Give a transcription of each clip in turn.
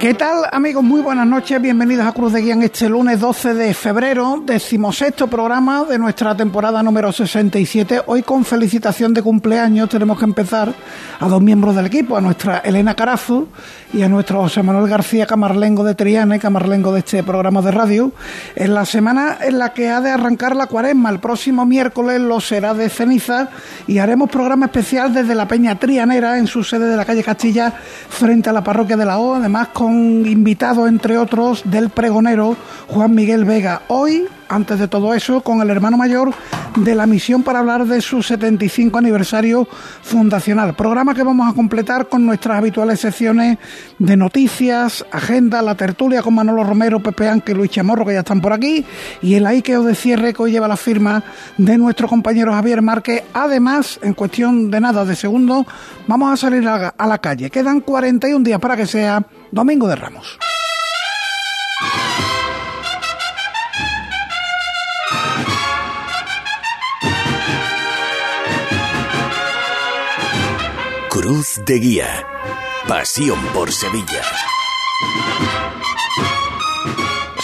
¿Qué tal amigos? Muy buenas noches, bienvenidos a Cruz de Guía este lunes 12 de febrero, decimosexto programa de nuestra temporada número 67. Hoy con felicitación de cumpleaños tenemos que empezar a dos miembros del equipo, a nuestra Elena Carazo y a nuestro José Manuel García Camarlengo de Triana Camarlengo de este programa de radio, en la semana en la que ha de arrancar la cuaresma. El próximo miércoles lo será de ceniza y haremos programa especial desde la Peña Trianera en su sede de la calle Castilla frente a la parroquia de la O, además con invitado, entre otros, del pregonero Juan Miguel Vega. Hoy, antes de todo eso, con el hermano mayor de la misión para hablar de su 75 aniversario fundacional. Programa que vamos a completar con nuestras habituales secciones de noticias, agenda, la tertulia con Manolo Romero, Pepe Ángel y Luis Chamorro, que ya están por aquí, y el Aikeo de cierre que hoy lleva la firma de nuestro compañero Javier Márquez. Además, en cuestión de nada de segundo, vamos a salir a la calle. Quedan 41 días para que sea Domingo de Ramos. Cruz de Guía. Pasión por Sevilla.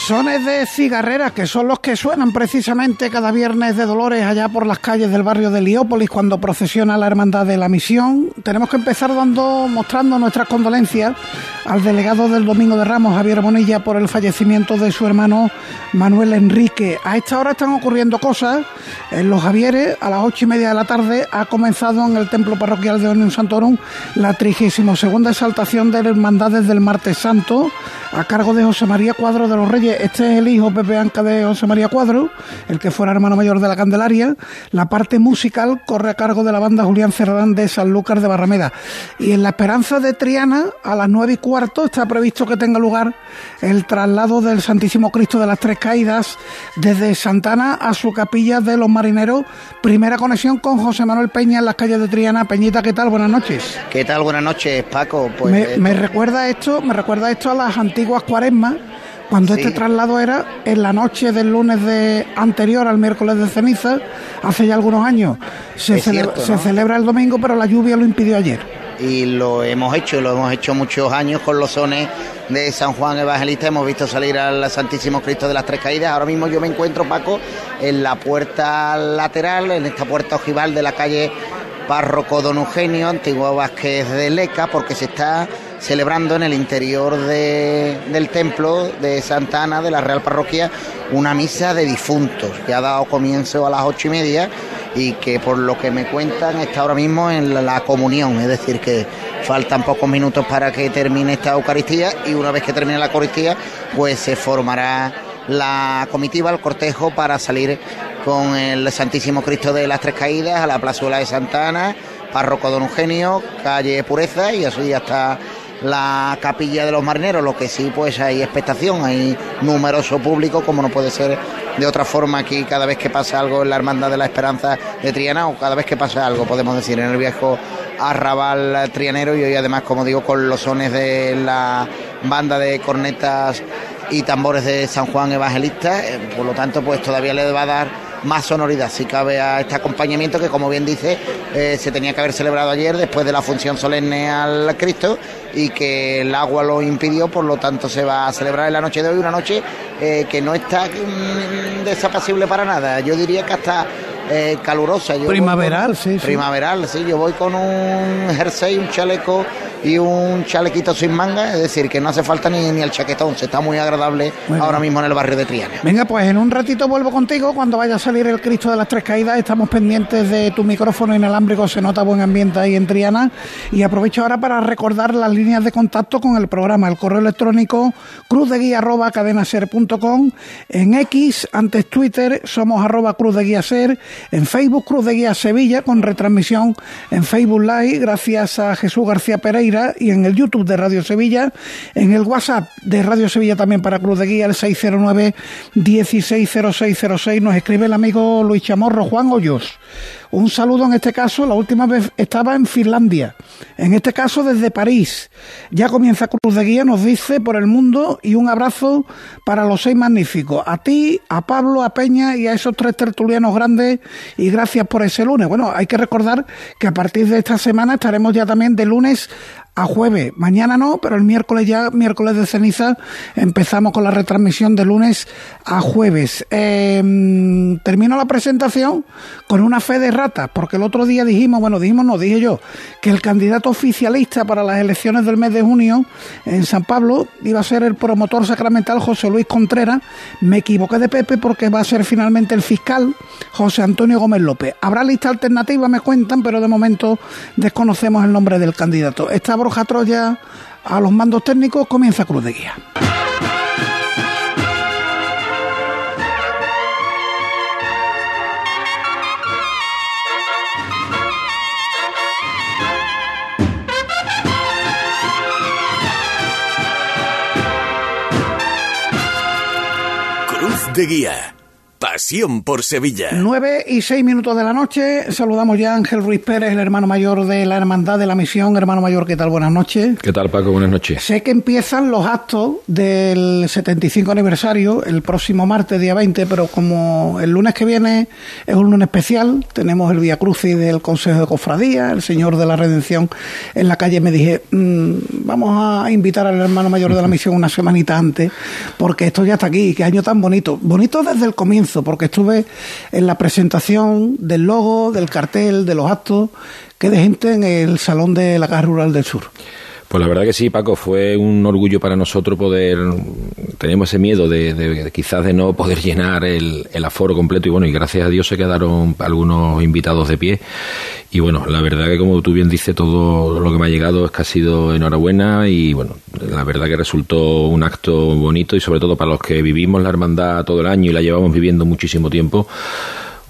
Sones de cigarreras, que son los que suenan precisamente cada viernes de Dolores allá por las calles del barrio de Liópolis cuando procesiona la Hermandad de la Misión. Tenemos que empezar dando, mostrando nuestras condolencias al delegado del Domingo de Ramos, Javier Bonilla, por el fallecimiento de su hermano Manuel Enrique. A esta hora están ocurriendo cosas. En los Javieres, a las ocho y media de la tarde, ha comenzado en el templo parroquial de Unión Santorum la 32 segunda exaltación de hermandades del Martes Santo, a cargo de José María Cuadro de los Reyes este es el hijo Pepe Anca de José María Cuadro, el que fuera hermano mayor de la Candelaria. La parte musical corre a cargo de la banda Julián Cerdán de San Lucas de Barrameda. Y en la Esperanza de Triana, a las nueve y cuarto, está previsto que tenga lugar el traslado del Santísimo Cristo de las Tres Caídas desde Santana a su capilla de los marineros. Primera conexión con José Manuel Peña en las calles de Triana. Peñita, ¿qué tal? Buenas noches. ¿Qué tal? Buenas noches, Paco. Pues, me, me recuerda esto, me recuerda esto a las antiguas cuaresmas cuando este traslado era en la noche del lunes de anterior al miércoles de ceniza, hace ya algunos años. Se, se celebra el domingo, pero la lluvia lo impidió ayer. Y lo hemos hecho, lo hemos hecho muchos años con los sones de San Juan Evangelista. Hemos visto salir al Santísimo Cristo de las Tres Caídas. Ahora mismo yo me encuentro, Paco, en la puerta lateral, en esta puerta ojival de la calle Párroco Don Eugenio, antiguo Vázquez de Leca, porque se está celebrando en el interior del templo de Santa Ana, de la Real Parroquia, una misa de difuntos que ha dado comienzo a las ocho y media y que por lo que me cuentan está ahora mismo en la, comunión, es decir, que faltan pocos minutos para que termine esta Eucaristía y una vez que termine la Eucaristía, pues se formará la comitiva, el cortejo para salir con el Santísimo Cristo de las Tres Caídas a la plazuela de Santa Ana, párroco Don Eugenio, calle Pureza y así hasta la capilla de los marineros, lo que sí pues hay expectación, hay numeroso público, como no puede ser de otra forma aquí cada vez que pasa algo en la Hermandad de la Esperanza de Triana o cada vez que pasa algo, podemos decir, en el viejo arrabal trianero y hoy además, como digo, con los sones de la banda de cornetas y tambores de San Juan Evangelista, eh, por lo tanto pues todavía le va a dar más sonoridad. Si cabe a este acompañamiento que como bien dice eh, se tenía que haber celebrado ayer después de la función solemne al Cristo y que el agua lo impidió, por lo tanto se va a celebrar en la noche de hoy, una noche eh, que no está mm, desapacible para nada, yo diría que hasta eh, calurosa. primaveral, sí, Primaveral, sí, yo voy con un jersey, un chaleco y un chalequito sin manga, es decir, que no hace falta ni, ni el chaquetón, se está muy agradable ahora mismo en el barrio de Triana. Venga, pues en un ratito vuelvo contigo. Cuando vaya a salir el Cristo de las Tres Caídas, estamos pendientes de tu micrófono inalámbrico, se nota buen ambiente ahí en Triana. Y aprovecho ahora para recordar las líneas de contacto con el programa, el correo electrónico cruzdeguía arroba cadenaser.com, en X, antes Twitter, somos arroba cruz de guía ser, en Facebook Cruz de Guía Sevilla con retransmisión en Facebook Live, gracias a Jesús García Pereira Y en el YouTube de Radio Sevilla, en el WhatsApp de Radio Sevilla también para Cruz de Guía, el 609 160606, nos escribe el amigo Luis Chamorro, Juan Hoyos. Un saludo en este caso, la última vez estaba en Finlandia, en este caso desde París. Ya comienza Cruz de Guía, nos dice, por el mundo y un abrazo para los seis magníficos. A ti, a Pablo, a Peña y a esos tres tertulianos grandes y gracias por ese lunes. Bueno, hay que recordar que a partir de esta semana estaremos ya también de lunes a jueves. Mañana no, pero el miércoles ya, miércoles de ceniza, empezamos con la retransmisión de lunes a jueves. Em, termino la presentación con una fe de ratas, porque el otro día dijimos, bueno, dijimos, no, dije yo, que el candidato oficialista para las elecciones del mes de junio en San Pablo iba a ser el promotor sacramental José Luis Contreras. Me equivoqué de Pepe porque va a ser finalmente el fiscal José Antonio Gómez López. Habrá lista alternativa, me cuentan, pero de momento desconocemos el nombre del candidato. Estaba Borja Troya a los mandos técnicos, comienza Cruz de Guía. Cruz de Guía. Pasión por Sevilla. Nueve y seis minutos de la noche. Saludamos ya a Ángel Ruiz Pérez, el hermano mayor de la Hermandad de la Misión. Hermano mayor, ¿qué tal? Buenas noches. ¿Qué tal, Paco? Buenas noches. Sé que empiezan los actos del 75 aniversario el próximo martes, día 20, pero como el lunes que viene es un lunes especial, tenemos el Vía Crucis del Consejo de Cofradía, el Señor de la Redención en la calle, me dije, mmm, vamos a invitar al hermano mayor de la Misión una semanita antes, porque esto ya está aquí, qué año tan bonito. Bonito desde el comienzo porque estuve en la presentación del logo, del cartel, de los actos, que de gente en el Salón de la Caja Rural del Sur. Pues la verdad que sí, Paco, fue un orgullo para nosotros poder, teníamos ese miedo de, quizás de no poder llenar el, aforo completo y bueno, y gracias a Dios se quedaron algunos invitados de pie. Y bueno, la verdad que como tú bien dices, todo lo que me ha llegado es que ha sido enhorabuena y bueno, la verdad que resultó un acto bonito y sobre todo para los que vivimos la hermandad todo el año y la llevamos viviendo muchísimo tiempo,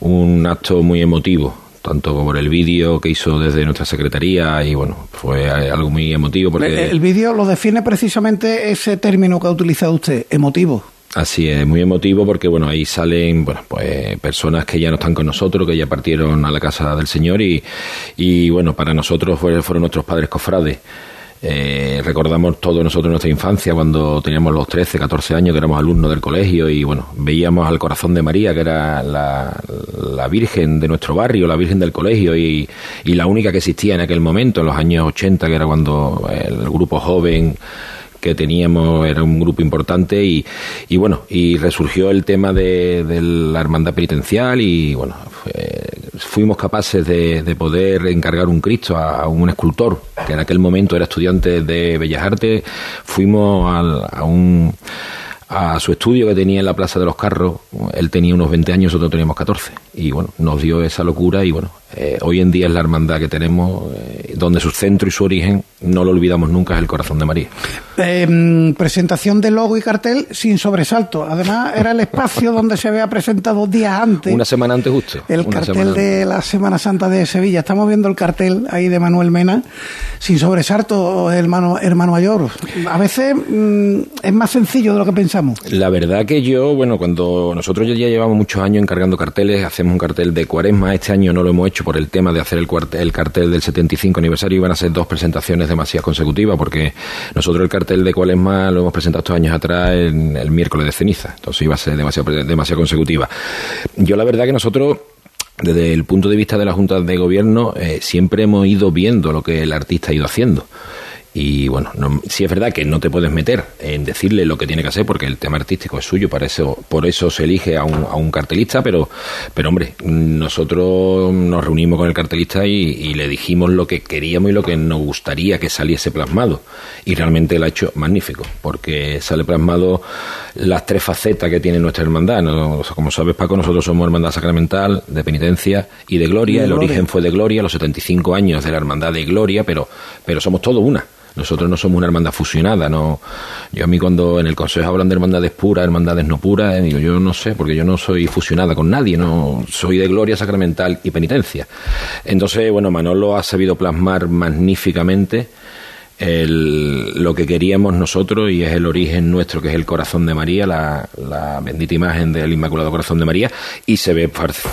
un acto muy emotivo tanto por el vídeo que hizo desde nuestra secretaría y bueno, fue algo muy emotivo porque... El, vídeo lo define precisamente ese término que ha utilizado usted, emotivo. Así es, muy emotivo porque bueno, ahí salen bueno, pues personas que ya no están con nosotros, que ya partieron a la casa del Señor y, y bueno, para nosotros fueron nuestros padres cofrades. Eh, recordamos todos nosotros nuestra infancia cuando teníamos los 13, 14 años, que éramos alumnos del colegio y bueno, veíamos al corazón de María, que era la, Virgen de nuestro barrio, la Virgen del colegio y, y la única que existía en aquel momento, en los años 80, que era cuando el grupo joven que teníamos era un grupo importante y, bueno, y resurgió el tema de, la hermandad penitencial y bueno, fuimos capaces de, de, poder encargar un Cristo a, un escultor que en aquel momento era estudiante de Bellas Artes, fuimos a un a su estudio que tenía en la Plaza de los Carros. Él tenía unos 20 años, nosotros teníamos 14. Y bueno, nos dio esa locura y bueno, eh, hoy en día es la hermandad que tenemos, eh, donde su centro y su origen, no lo olvidamos nunca, es el corazón de María. Em, presentación de logo y cartel sin sobresalto. Además, era el espacio donde se había presentado días antes. Una semana antes justo. El cartel de la Semana Santa de Sevilla. Estamos viendo el cartel ahí de Manuel Mena, sin sobresalto, hermano, hermano mayor. A veces mm, es más sencillo de lo que pensamos. La verdad que yo, bueno, cuando nosotros ya llevamos muchos años encargando carteles, un cartel de cuaresma, este año no lo hemos hecho por el tema de hacer el, el cartel del 75 aniversario iban a ser dos presentaciones demasiado consecutivas porque nosotros el cartel de Cualesma lo hemos presentado estos años atrás en el miércoles de ceniza, entonces iba a ser demasiado, demasiado consecutiva. Yo la verdad que nosotros desde el punto de vista de la Junta de Gobierno, eh, siempre hemos ido viendo lo que el artista ha ido haciendo. Y bueno, no, sí es verdad que no te puedes meter en decirle lo que tiene que hacer porque el tema artístico es suyo, para eso, por eso se elige a un, a un cartelista, pero, pero hombre, nosotros nos reunimos con el cartelista y, le dijimos lo que queríamos y lo que nos gustaría que saliese plasmado. Y realmente lo ha hecho magnífico, porque sale plasmado las tres facetas que tiene nuestra hermandad. como sabes, Paco, nosotros somos hermandad sacramental, de penitencia y de gloria. el origen fue de gloria, los 75 años de la hermandad de gloria, pero, pero somos todos una. Nosotros no somos una hermandad fusionada, no. Yo a mí cuando en el consejo hablan de hermandades puras, hermandades no puras, digo, yo no sé, porque yo no soy fusionada con nadie, no soy de gloria sacramental y penitencia. Entonces, bueno, Manolo ha sabido plasmar magníficamente lo que queríamos nosotros y es el origen nuestro, que es el corazón de María, la, bendita imagen del Inmaculado Corazón de María, y se ve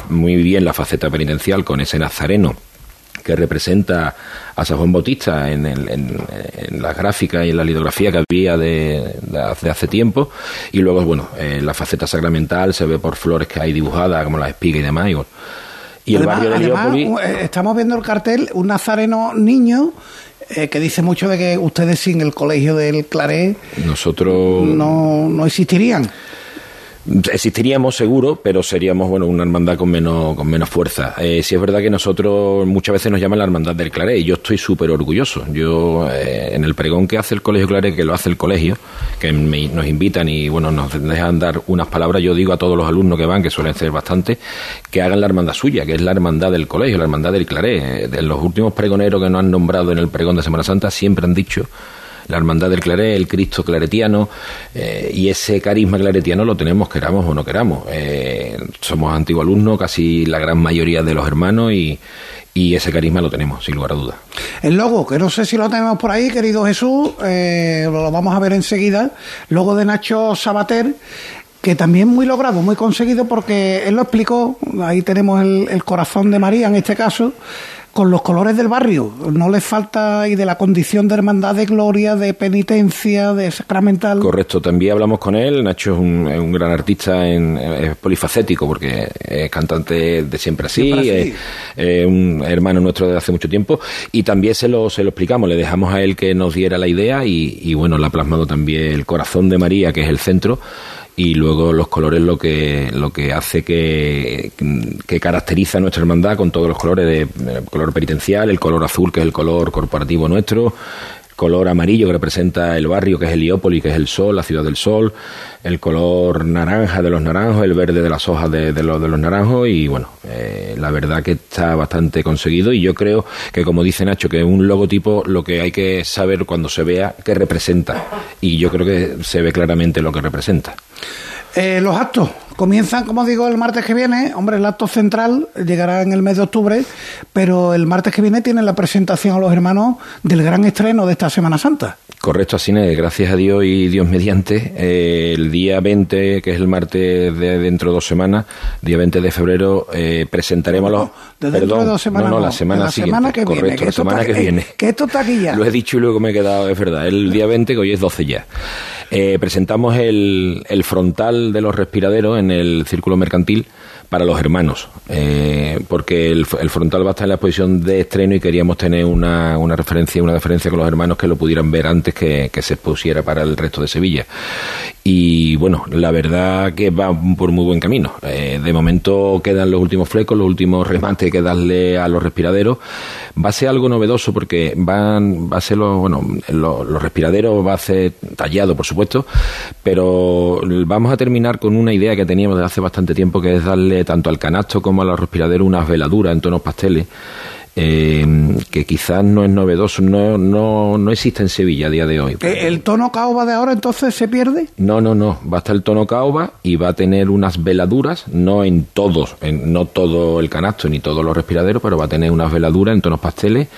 muy bien la faceta penitencial con ese nazareno que representa a San Juan Bautista en, la gráfica y en la litografía que había de, hace tiempo. Y luego bueno en la faceta sacramental se ve por flores que hay dibujadas como la espiga y demás y, el barrio de eh, estamos viendo el cartel un nazareno niño eh, que dice mucho de que ustedes sin el colegio del Claré nosotros no, no existirían Existiríamos seguro, pero seríamos bueno una hermandad con menos, con menos fuerza. Eh, si es verdad que nosotros muchas veces nos llaman la hermandad del Claré y yo estoy súper orgulloso. Yo eh, en el pregón que hace el Colegio Claré, que lo hace el colegio, que nos invitan y bueno nos dejan dar unas palabras, yo digo a todos los alumnos que van, que suelen ser bastante, que hagan la hermandad suya, que es la hermandad del colegio, la hermandad del Claré. De los últimos pregoneros que nos han nombrado en el pregón de Semana Santa siempre han dicho la hermandad del Claré, el Cristo claretiano, eh, y ese carisma claretiano lo tenemos, queramos o no queramos. Eh, somos antiguos alumnos, casi la gran mayoría de los hermanos, y, ese carisma lo tenemos, sin lugar a dudas. El logo, que no sé si lo tenemos por ahí, querido Jesús, eh, lo vamos a ver enseguida. Logo de Nacho Sabater, que también muy logrado, muy conseguido, porque él lo explicó, ahí tenemos el corazón de María en este caso, con los colores del barrio. No les falta y de la condición de hermandad de gloria, de penitencia, de sacramental. Correcto, también hablamos con él. Nacho es un, gran artista, en, es polifacético porque es cantante de siempre así, Es, un hermano nuestro desde hace mucho tiempo y también se lo, se lo explicamos, le dejamos a él que nos diera la idea y, y bueno, le ha plasmado también el corazón de María, que es el centro y luego los colores lo que lo que hace que, que caracteriza nuestra hermandad con todos los colores de el color penitencial, el color azul que es el color corporativo nuestro, color amarillo que representa el barrio, que es Heliópolis, que es el sol, la ciudad del sol, el color naranja de los naranjos, el verde de las hojas de, los, de los naranjos y bueno, eh, la verdad que está bastante conseguido y yo creo que como dice Nacho, que un logotipo lo que hay que saber cuando se vea qué representa y yo creo que se ve claramente lo que representa. Eh, los actos comienzan, como digo, el martes que viene. Hombre, el acto central llegará en el mes de octubre, pero el martes que viene tienen la presentación a los hermanos del gran estreno de esta Semana Santa. Correcto, así es, gracias a Dios y Dios mediante. Eh, el día 20, que es el martes de dentro de dos semanas, día 20 de febrero, eh, presentaremos los. De dentro de dos semanas. No, no, la semana la siguiente. Semana que correcto, viene, la semana que viene. Que esto está aquí ya. Lo he dicho y luego me he quedado, es verdad. El día 20, que hoy es 12 ya. Eh, presentamos el, el, frontal de los respiraderos en el círculo mercantil para los hermanos, eh, porque el, frontal va a estar en la exposición de estreno y queríamos tener una, una referencia, una referencia con los hermanos que lo pudieran ver antes que, se expusiera para el resto de Sevilla. Y bueno, la verdad que va por muy buen camino. Eh, de momento quedan los últimos flecos, los últimos remates que darle a los respiraderos. Va a ser algo novedoso porque van, va a ser lo, bueno, los respiraderos va a ser tallado, por supuesto, pero vamos a terminar con una idea que teníamos desde hace bastante tiempo, que es darle tanto al canasto como a los respiraderos unas veladuras en tonos pasteles eh, que quizás no es novedoso, no, no, no existe en Sevilla a día de hoy. Eh, ¿El tono caoba de ahora entonces se pierde? No, no, no, va a estar el tono caoba y va a tener unas veladuras, no en todos, en, no todo el canasto ni todos los respiraderos, pero va a tener unas veladuras en tonos pasteles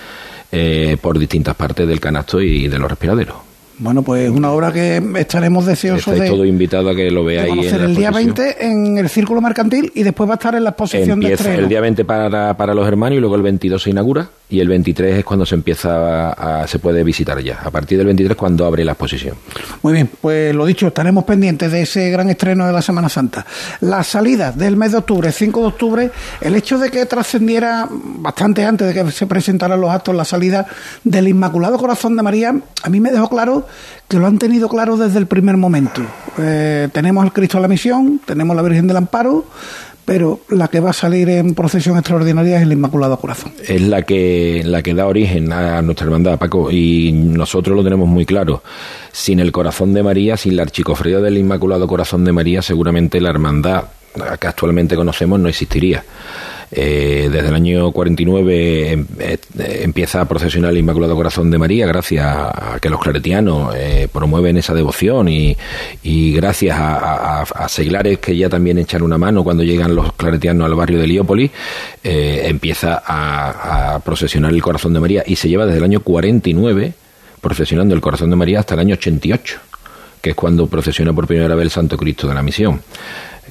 eh, por distintas partes del canasto y de los respiraderos. Bueno, pues una obra que estaremos deseosos Estáis de. todo invitado a que lo veáis. en el día 20 en el Círculo Mercantil y después va a estar en la exposición de estreno. el día 20 para, para los hermanos y luego el 22 se inaugura y el 23 es cuando se empieza a, se puede visitar ya. A partir del 23 cuando abre la exposición. Muy bien, pues lo dicho, estaremos pendientes de ese gran estreno de la Semana Santa. La salida del mes de octubre, 5 de octubre, el hecho de que trascendiera bastante antes de que se presentaran los actos la salida del Inmaculado Corazón de María, a mí me dejó claro que lo han tenido claro desde el primer momento. Eh, tenemos al Cristo de la Misión, tenemos la Virgen del Amparo, pero la que va a salir en procesión extraordinaria es el Inmaculado Corazón. Es la que, la que da origen a nuestra hermandad, Paco, y nosotros lo tenemos muy claro. Sin el corazón de María, sin la archicofradía del Inmaculado Corazón de María, seguramente la hermandad que actualmente conocemos no existiría. Eh, desde el año 49 em, eh, empieza a procesionar el Inmaculado Corazón de María gracias a, que los claretianos eh, promueven esa devoción y, gracias a, seglares que ya también echan una mano cuando llegan los claretianos al barrio de Heliópolis, empieza a, procesionar el Corazón de María y se lleva desde el año 49 procesionando el Corazón de María hasta el año 88, que es cuando procesiona por primera vez el Santo Cristo de la Misión.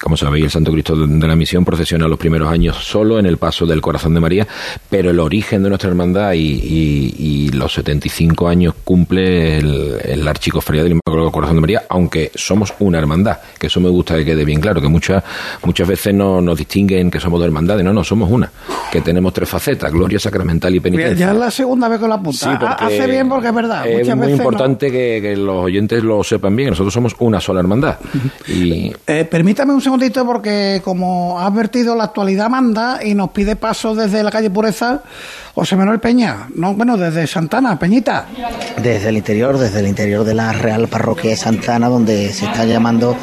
Como sabéis, el Santo Cristo de la Misión procesiona los primeros años solo en el paso del Corazón de María, pero el origen de nuestra hermandad y, los 75 años cumple el, el Archicofradía del Inmaculado Corazón de María, aunque somos una hermandad, que eso me gusta que quede bien claro, que muchas muchas veces no nos distinguen que somos dos hermandades, no, no, somos una, que tenemos tres facetas, gloria sacramental y penitencia. Ya es la segunda vez con la punta. Hace bien porque es verdad. Es muy importante que, los oyentes lo sepan bien, nosotros somos una sola hermandad. y... Eh, permítame un segundito porque como ha advertido la actualidad manda y nos pide paso desde la calle Pureza José Manuel Peña, no, bueno, desde Santana, Peñita. Desde el interior, desde el interior de la Real Parroquia de Santana, donde se está llamando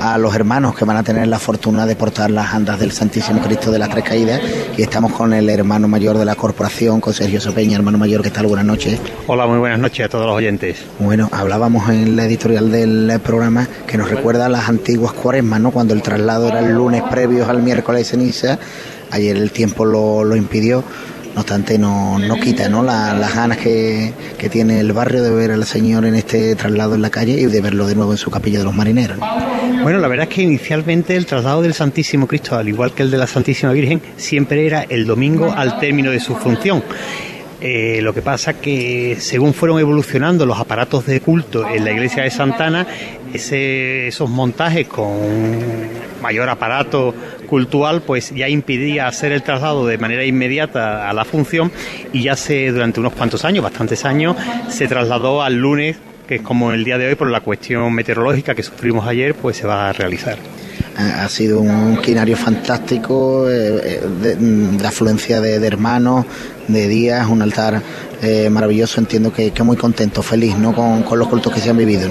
a los hermanos que van a tener la fortuna de portar las andas del Santísimo Cristo de las Tres Caídas y estamos con el hermano mayor de la corporación, con Sergio Sopeña, hermano mayor, ¿qué tal? Buenas noches. Hola, muy buenas noches a todos los oyentes. Bueno, hablábamos en la editorial del programa que nos recuerda a las antiguas cuaresmas, ¿no? Cuando el traslado era el lunes previos al miércoles de ceniza, ayer el tiempo lo, lo impidió no obstante no, no quita ¿no? las ganas que, que, tiene el barrio de ver al Señor en este traslado en la calle y de verlo de nuevo en su capilla de los marineros. Bueno, la verdad es que inicialmente el traslado del Santísimo Cristo, al igual que el de la Santísima Virgen, siempre era el domingo al término de su función. Eh, lo que pasa que según fueron evolucionando los aparatos de culto en la iglesia de Santana, ese, esos montajes con mayor aparato cultural pues ya impedía hacer el traslado de manera inmediata a la función y ya se durante unos cuantos años, bastantes años, se trasladó al lunes, que es como el día de hoy por la cuestión meteorológica que sufrimos ayer, pues se va a realizar ha sido un quinario fantástico, eh, eh, de, afluencia de, hermanos, de días, un altar eh, maravilloso. Entiendo que, que, muy contento, feliz ¿no? con, con los cultos que se han vivido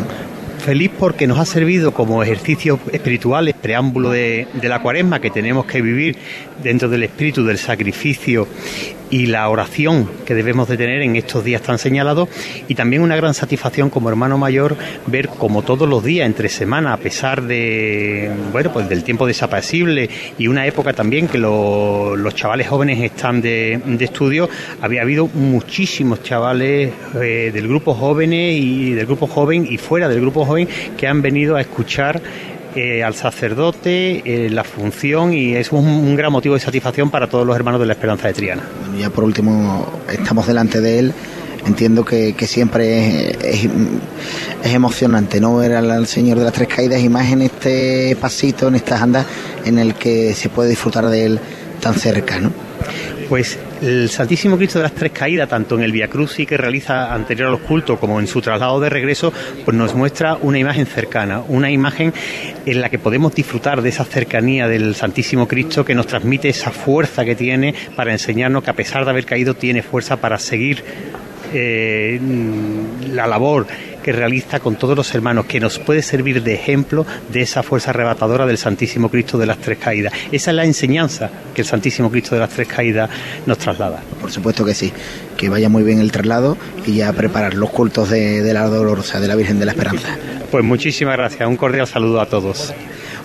feliz porque nos ha servido como ejercicios espirituales, preámbulo de, la cuaresma que tenemos que vivir dentro del espíritu del sacrificio y la oración que debemos de tener en estos días tan señalados. Y también una gran satisfacción como hermano mayor ver como todos los días entre semana a pesar de bueno pues del tiempo desapacible y una época también que los chavales jóvenes están de, estudio había habido muchísimos chavales eh, del grupo jóvenes y del grupo joven y fuera del grupo joven que han venido a escuchar eh, al sacerdote, eh, la función y es un, gran motivo de satisfacción para todos los hermanos de la Esperanza de Triana. ya por último, estamos delante de él. Entiendo que, siempre es, emocionante no ver al, Señor de las Tres Caídas y más en este pasito, en estas andas en el que se puede disfrutar de él tan cerca. ¿no? Pues el Santísimo Cristo de las Tres Caídas, tanto en el Via Crucis que realiza anterior a los cultos como en su traslado de regreso, pues nos muestra una imagen cercana, una imagen en la que podemos disfrutar de esa cercanía del Santísimo Cristo que nos transmite esa fuerza que tiene para enseñarnos que a pesar de haber caído tiene fuerza para seguir eh, la labor que realiza con todos los hermanos, que nos puede servir de ejemplo de esa fuerza arrebatadora del Santísimo Cristo de las Tres Caídas. Esa es la enseñanza que el Santísimo Cristo de las Tres Caídas nos traslada. Por supuesto que sí, que vaya muy bien el traslado y ya preparar los cultos de, de la Dolorosa, de la Virgen de la Esperanza. Pues muchísimas gracias, un cordial saludo a todos.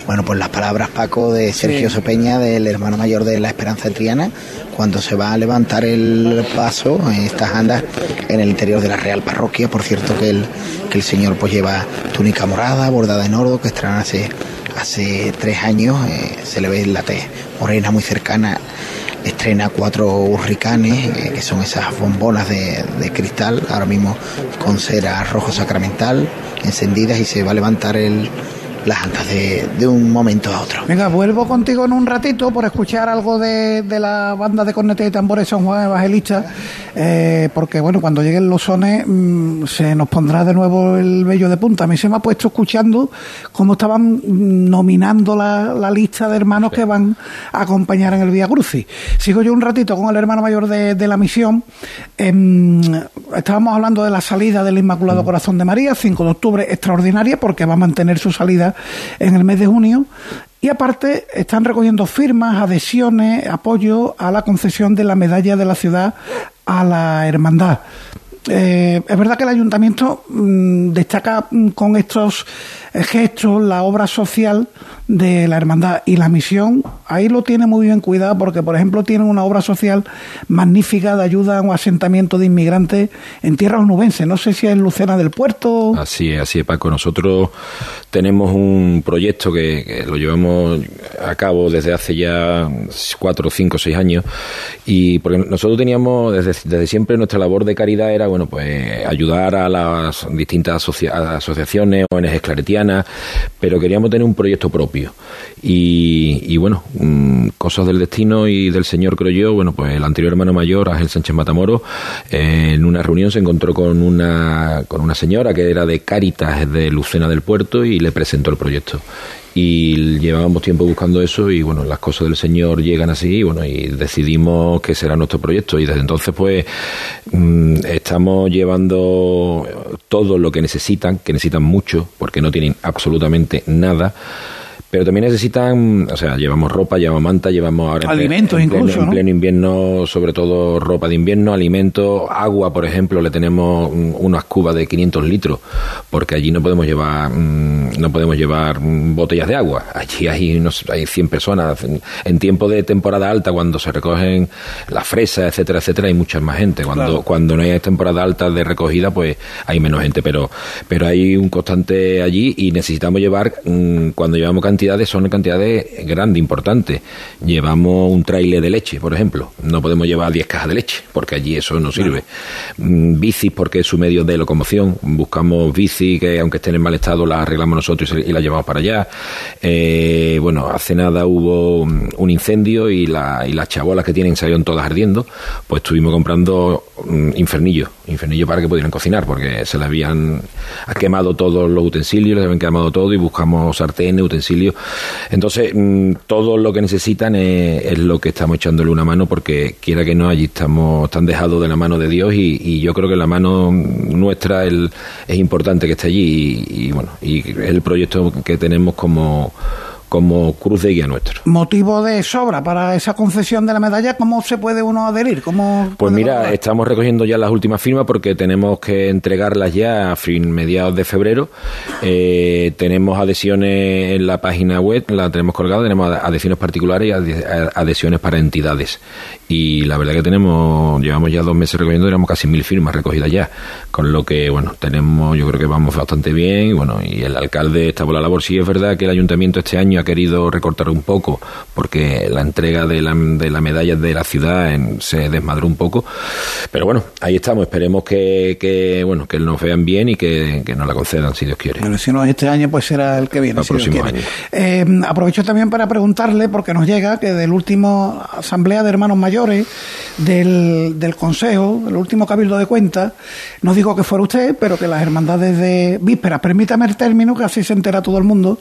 Bueno, pues las palabras, Paco, de Sergio Sopeña, del hermano mayor de la Esperanza Triana, cuando se va a levantar el paso, en estas andas, en el interior de la Real Parroquia. Por cierto, que el, que el señor pues lleva túnica morada, bordada en oro, que estrenan hace, hace tres años. Eh, se le ve la tez morena muy cercana. Estrena cuatro hurricanes, eh, que son esas bombonas de, de cristal, ahora mismo con cera rojo sacramental encendidas y se va a levantar el las andas de, un momento a otro. Venga, vuelvo contigo en un ratito por escuchar algo de, la banda de cornetes y tambores San Juan Evangelista, eh, porque bueno, cuando lleguen los sones mm, se nos pondrá de nuevo el vello de punta. A mí se me ha puesto escuchando cómo estaban nominando la, lista de hermanos que van a acompañar en el Vía Crucis. Sigo yo un ratito con el hermano mayor de, la misión. Em, estábamos hablando de la salida del Inmaculado mm. Corazón de María, 5 de octubre, extraordinaria, porque va a mantener su salida en el mes de junio. Y aparte están recogiendo firmas, adhesiones, apoyo a la concesión de la medalla de la ciudad a la hermandad. Eh, es verdad que el ayuntamiento mm, destaca mm, con estos eh, gestos la obra social de la hermandad y la misión. Ahí lo tiene muy bien cuidado porque por ejemplo tienen una obra social magnífica de ayuda a un asentamiento de inmigrantes en tierra onubense no sé si es Lucena del Puerto. Así es así es Paco. Nosotros tenemos un proyecto que, lo llevamos a cabo desde hace ya cuatro cinco seis años y porque nosotros teníamos desde, desde siempre nuestra labor de caridad era bueno pues ayudar a las distintas asociaciones ONGs claretianas pero queríamos tener un proyecto propio y, bueno, mm, cosas del destino y del Señor, creo yo. Bueno, pues el anterior hermano mayor, Ángel Sánchez Matamoro, en una reunión se encontró con una, con una señora que era de Cáritas de Lucena del Puerto y le presentó el proyecto y llevábamos tiempo buscando eso y bueno las cosas del señor llegan así y bueno y decidimos que será nuestro proyecto. Y desde entonces pues mm, estamos llevando todo lo que necesitan que necesitan mucho porque no tienen absolutamente nada pero también necesitan, o sea, llevamos ropa, llevamos manta, llevamos ahora alimentos incluso, pleno, en pleno invierno, sobre todo ropa de invierno, alimentos, agua, por ejemplo, le tenemos unas cubas de 500 litros, porque allí no podemos llevar mm, no podemos llevar botellas de agua. Allí hay unos, hay 100 personas en, tiempo de temporada alta cuando se recogen las fresas, etcétera, etcétera, hay mucha más gente. Cuando cuando no hay temporada alta de recogida, pues hay menos gente, pero pero hay un constante allí y necesitamos llevar mm, cuando llevamos cantidad cantidades son cantidades grandes, importantes. Llevamos un trailer de leche, por ejemplo. No podemos llevar 10 cajas de leche, porque allí eso no sirve. Mm, bicis, porque es su medio de locomoción. Buscamos bici que, aunque estén en mal estado, las arreglamos nosotros y las llevamos para allá. Eh, bueno, hace nada hubo un incendio y, la, y las chabolas que tienen salieron todas ardiendo. Pues estuvimos comprando mm, infernillos, infernillos para que pudieran cocinar, porque se les habían quemado todos los utensilios, les habían quemado todo y buscamos sartenes, utensilios entonces, mm, todo lo que necesitan es, lo que estamos echándole una mano porque quiera que no, allí estamos tan dejados de la mano de Dios y, yo creo que la mano nuestra es importante que esté allí y, bueno, y el proyecto que tenemos como como cruz de guía nuestro. ¿Motivo de sobra para esa concesión de la medalla? ¿Cómo se puede uno adherir? ¿Cómo pues mira, estamos recogiendo ya las últimas firmas porque tenemos que entregarlas ya a fin mediados de febrero. Eh, tenemos adhesiones en la página web, la tenemos colgada, tenemos adhesiones particulares y adhesiones para entidades. Y la verdad que tenemos, llevamos ya dos meses recogiendo, tenemos casi mil firmas recogidas ya. Con lo que, bueno, tenemos, yo creo que vamos bastante bien. Y bueno, y el alcalde está por la labor. Sí, es verdad que el ayuntamiento este año ha querido recortar un poco porque la entrega de la, de la medalla de la ciudad se desmadró un poco. Pero bueno, ahí estamos. Esperemos que, que bueno que nos vean bien y que, nos la concedan, si Dios quiere. Pero si no este año, pues será el que viene. El próximo año. Eh, aprovecho también para preguntarle, porque nos llega que del último Asamblea de Hermanos Mayores del, del Consejo, el último Cabildo de Cuentas, no digo que fuera usted, pero que las hermandades de vísperas, permítame el término, que así se entera todo el mundo,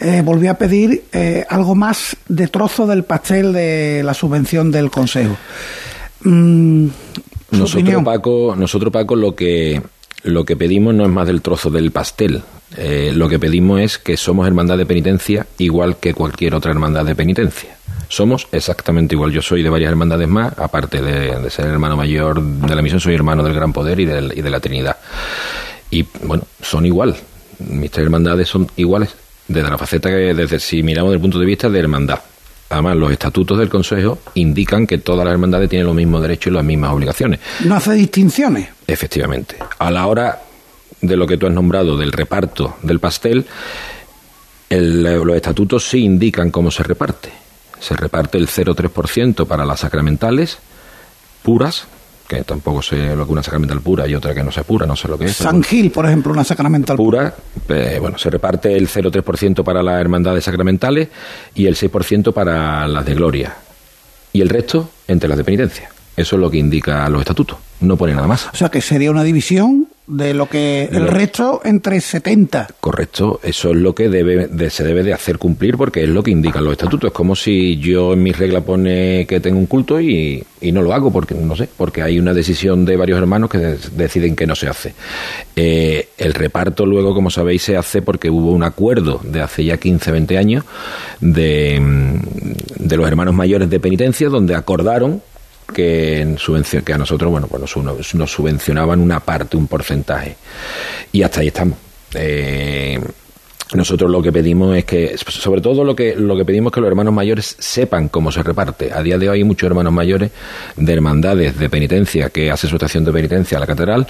eh, volvió a pedir eh, algo más de trozo del pastel de la subvención del Consejo. Mm, nosotros, Paco, nosotros, Paco, lo que, lo que pedimos no es más del trozo del pastel. Eh, lo que pedimos es que somos hermandad de penitencia igual que cualquier otra hermandad de penitencia. Somos exactamente igual. Yo soy de varias hermandades más, aparte de, ser hermano mayor de la misión, soy hermano del Gran Poder y, y de la Trinidad. Y bueno, son igual. Mis tres hermandades son iguales desde la faceta que, desde si miramos desde el punto de vista de hermandad. Además, los estatutos del Consejo indican que todas las hermandades tienen los mismos derechos y las mismas obligaciones. No hace distinciones. Efectivamente. A la hora de lo que tú has nombrado del reparto del pastel, los estatutos sí indican cómo se reparte. Se reparte el 0,3% para las sacramentales puras, que tampoco sé lo que una sacramental pura y otra que no sea pura, no sé lo que es. San Gil, por ejemplo, una sacramental pura. Eh, bueno, se reparte el 0,3% para las hermandades sacramentales y el 6% para las de gloria. Y el resto entre las de penitencia. Eso es lo que indica los estatutos. No pone nada más. O sea que sería una división de lo que el resto entre 70. Correcto, eso es lo que debe se debe de hacer cumplir porque es lo que indican los estatutos. Es como si yo en mi regla pone que tengo un culto y, no lo hago porque no sé, porque hay una decisión de varios hermanos que deciden que no se hace. Eh, el reparto luego, como sabéis, se hace porque hubo un acuerdo de hace ya 15, 20 años de, de los hermanos mayores de penitencia donde acordaron que, que a nosotros, bueno, pues nos, subvencionaban una parte, un porcentaje. Y hasta ahí estamos. Eh, nosotros lo que pedimos es que, sobre todo lo que, lo que pedimos es que los hermanos mayores sepan cómo se reparte. A día de hoy hay muchos hermanos mayores de hermandades de penitencia que hace su estación de penitencia a la catedral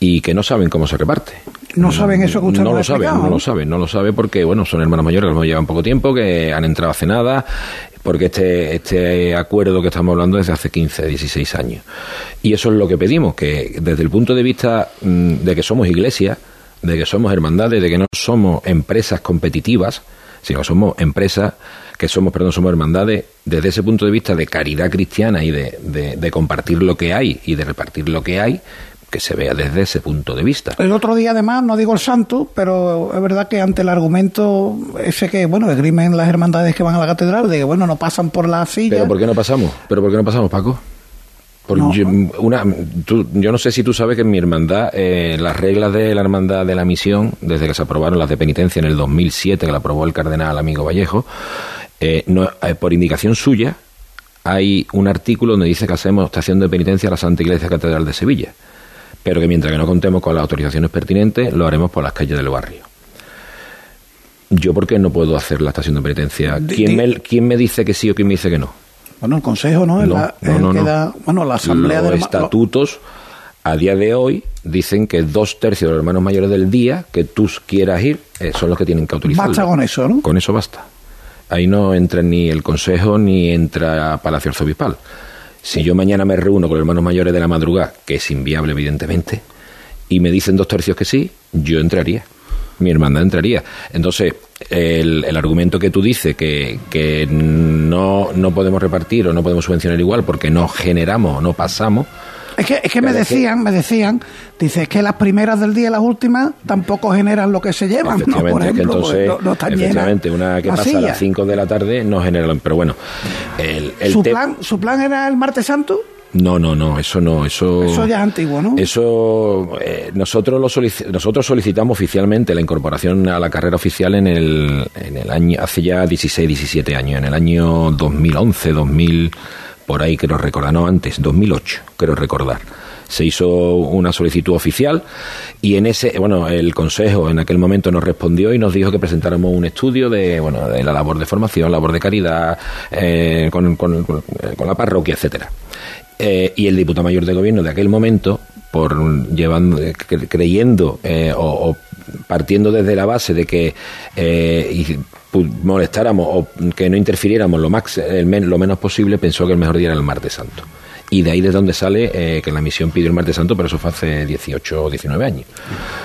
y que no saben cómo se reparte. No saben eso que usted no lo saben, no, lo saben, no lo saben porque bueno, son hermanos mayores que llevan poco tiempo, que han entrado hace nada, porque este este acuerdo que estamos hablando es de hace 15, 16 años. Y eso es lo que pedimos, que desde el punto de vista mm, de que somos iglesia, de que somos hermandades, de que no somos empresas competitivas, sino que somos empresas que somos, perdón, somos hermandades, desde ese punto de vista de caridad cristiana y de, de compartir lo que hay y de repartir lo que hay, que se vea desde ese punto de vista. El otro día, además, no digo el santo, pero es verdad que ante el argumento ese que, bueno, esgrimen las hermandades que van a la catedral, de que, bueno, no pasan por la silla. ¿Pero por qué no pasamos? ¿Pero por qué no pasamos, Paco? Yo, una, yo no sé si tú sabes que en mi hermandad, eh, las reglas de la hermandad de la misión, desde que se aprobaron las de penitencia en el 2007, que la aprobó el cardenal amigo Vallejo, eh, no, eh, por indicación suya, hay un artículo donde dice que hacemos estación de penitencia a la Santa Iglesia Catedral de Sevilla pero que mientras que no contemos con las autorizaciones pertinentes, lo haremos por las calles del barrio. ¿Yo por qué no puedo hacer la estación de penitencia? ¿Quién me, ¿Quién me dice que sí o quién me dice que no? Bueno, el Consejo, ¿no? no, no, no, bueno, la Asamblea Los estatutos a día de hoy dicen que dos tercios de los hermanos mayores del día que tú quieras ir eh, son los que tienen que autorizar. Basta con eso, ¿no? Con eso basta. Ahí no entra ni el Consejo ni entra Palacio Arzobispal. Si yo mañana me reúno con los hermanos mayores de la madrugada, que es inviable evidentemente, y me dicen dos tercios que sí, yo entraría. Mi hermandad entraría. Entonces, el, el argumento que tú dices que, que no, no podemos repartir o no podemos subvencionar igual porque no generamos o no pasamos, es que, es que me decían, me decían, dice, es que las primeras del día y las últimas tampoco generan lo que se llevan, ¿no? Por ejemplo, pues, efectivamente, una que pasa a las 5 de la tarde no genera, pero bueno, el, ¿Su, plan, ¿Su plan era el martes santo? No, no, no, eso no, eso... Eso ya es antiguo, ¿no? Eso, eh, nosotros, lo nosotros solicitamos oficialmente la incorporación a la carrera oficial en el, en el año, hace ya 16, 17 años, en el año 2011, 2000 por ahí creo recordar, no antes, 2008, creo recordar. Se hizo una solicitud oficial y en ese, bueno, el Consejo en aquel momento nos respondió y nos dijo que presentáramos un estudio de, bueno, de la labor de formación, labor de caridad, eh, con, con, la parroquia, etcétera. Eh, y el diputado mayor de gobierno de aquel momento, por llevando, creyendo eh, o, partiendo desde la base de que molestáramos o que no interfiriéramos lo, max, lo menos posible, pensó que el mejor día era el martes santo. Y de ahí de donde sale eh, que la misión pidió el martes santo, pero eso fue hace 18 o 19 años.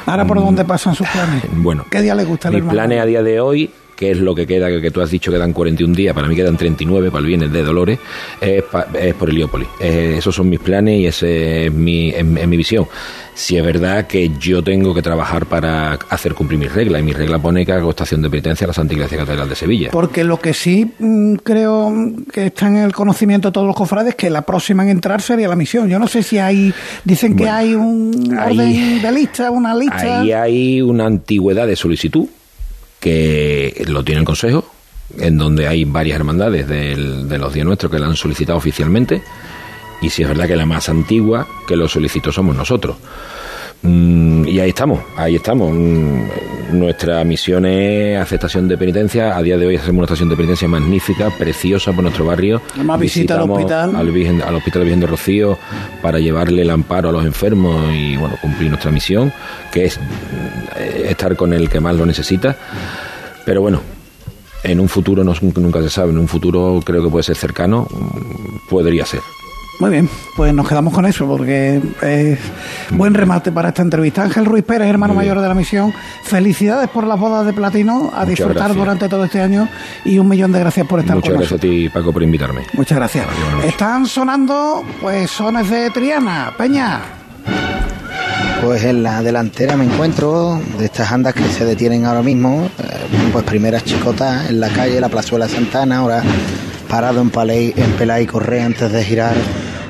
¿Ahora por dónde pasan sus planes? Bueno, ¿qué día le gusta Mis planes a día de hoy que es lo que queda, que tú has dicho que dan 41 días, para mí quedan 39 para el viernes de Dolores, es, por Heliópolis. esos son mis planes y esa es mi, mi visión. Si es verdad que yo tengo que trabajar para hacer cumplir mis reglas, y mi regla pone que hago estación de penitencia a la Santa Iglesia Catedral de Sevilla. Porque lo que sí mm, creo que está en el conocimiento de todos los cofrades es que la próxima en entrar sería la misión. Yo no sé si hay, dicen que hay un orden de lista, una lista. Ahí hay una antigüedad de solicitud que lo tiene el Consejo, en donde hay varias hermandades de los días nuestros que la han solicitado oficialmente, y si es verdad que la más antigua que lo solicitó somos nosotros. Mm, y ahí estamos, ahí estamos. Mm, nuestra misión es aceptación de penitencia. A día de hoy hacemos una estación de penitencia magnífica, preciosa por nuestro barrio. Además visita al hospital. Al, Virgen, al Hospital Virgen de Rocío para llevarle el amparo a los enfermos y bueno, cumplir nuestra misión, que es mm, estar con el que más lo necesita. Pero bueno, en un futuro no, nunca se sabe, en un futuro creo que puede ser cercano, podría ser. Muy bien, pues nos quedamos con eso porque es buen remate para esta entrevista. Ángel Ruiz Pérez, hermano mayor de la misión, felicidades por las bodas de platino, a disfrutar durante todo este año y un millón de gracias por estar Muchas con gracias a ti, Paco, por invitarme. Muchas gracias. Están sonando pues sones de Triana, Peña. Pues en la delantera me encuentro de estas andas que se detienen ahora mismo, eh, pues primeras chicotas en la calle, la plazuela Santana, ahora parado en, Paley, en Pelay Correa antes de girar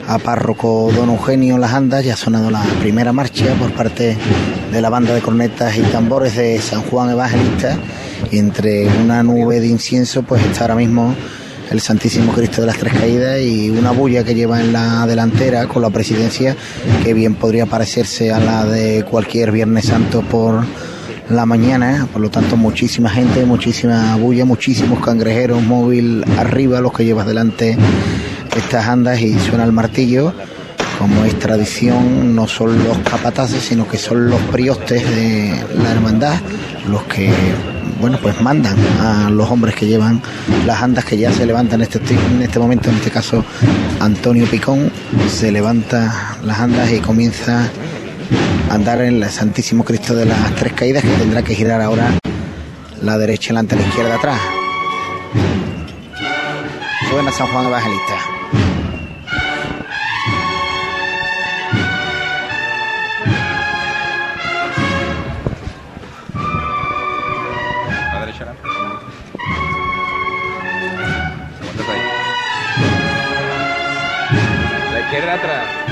a párroco Don Eugenio Las Andas, ya ha sonado la primera marcha por parte de la banda de cornetas y tambores de San Juan Evangelista. Y entre una nube de incienso pues está ahora mismo el Santísimo Cristo de las Tres Caídas y una bulla que lleva en la delantera con la presidencia que bien podría parecerse a la de cualquier Viernes Santo por la mañana, por lo tanto muchísima gente, muchísima bulla, muchísimos cangrejeros móvil arriba, los que llevas delante estas andas y suena el martillo. Como es tradición, no son los capataces, sino que son los priostes de la hermandad los que bueno, pues mandan a los hombres que llevan las andas que ya se levantan en este, en este momento, en este caso Antonio Picón, se levanta las andas y comienza andar en el Santísimo Cristo de las Tres Caídas que tendrá que girar ahora la derecha delante, la izquierda atrás. Suena San Juan Evangelista.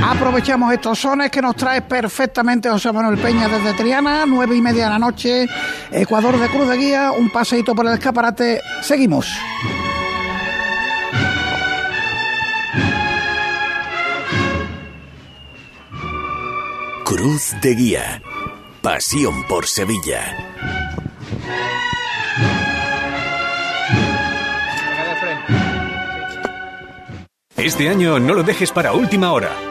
Aprovechamos estos sones que nos trae perfectamente José Manuel Peña desde Triana, nueve y media de la noche, Ecuador de Cruz de Guía, un paseíto por el escaparate. Seguimos. Cruz de Guía. Pasión por Sevilla. Este año no lo dejes para última hora.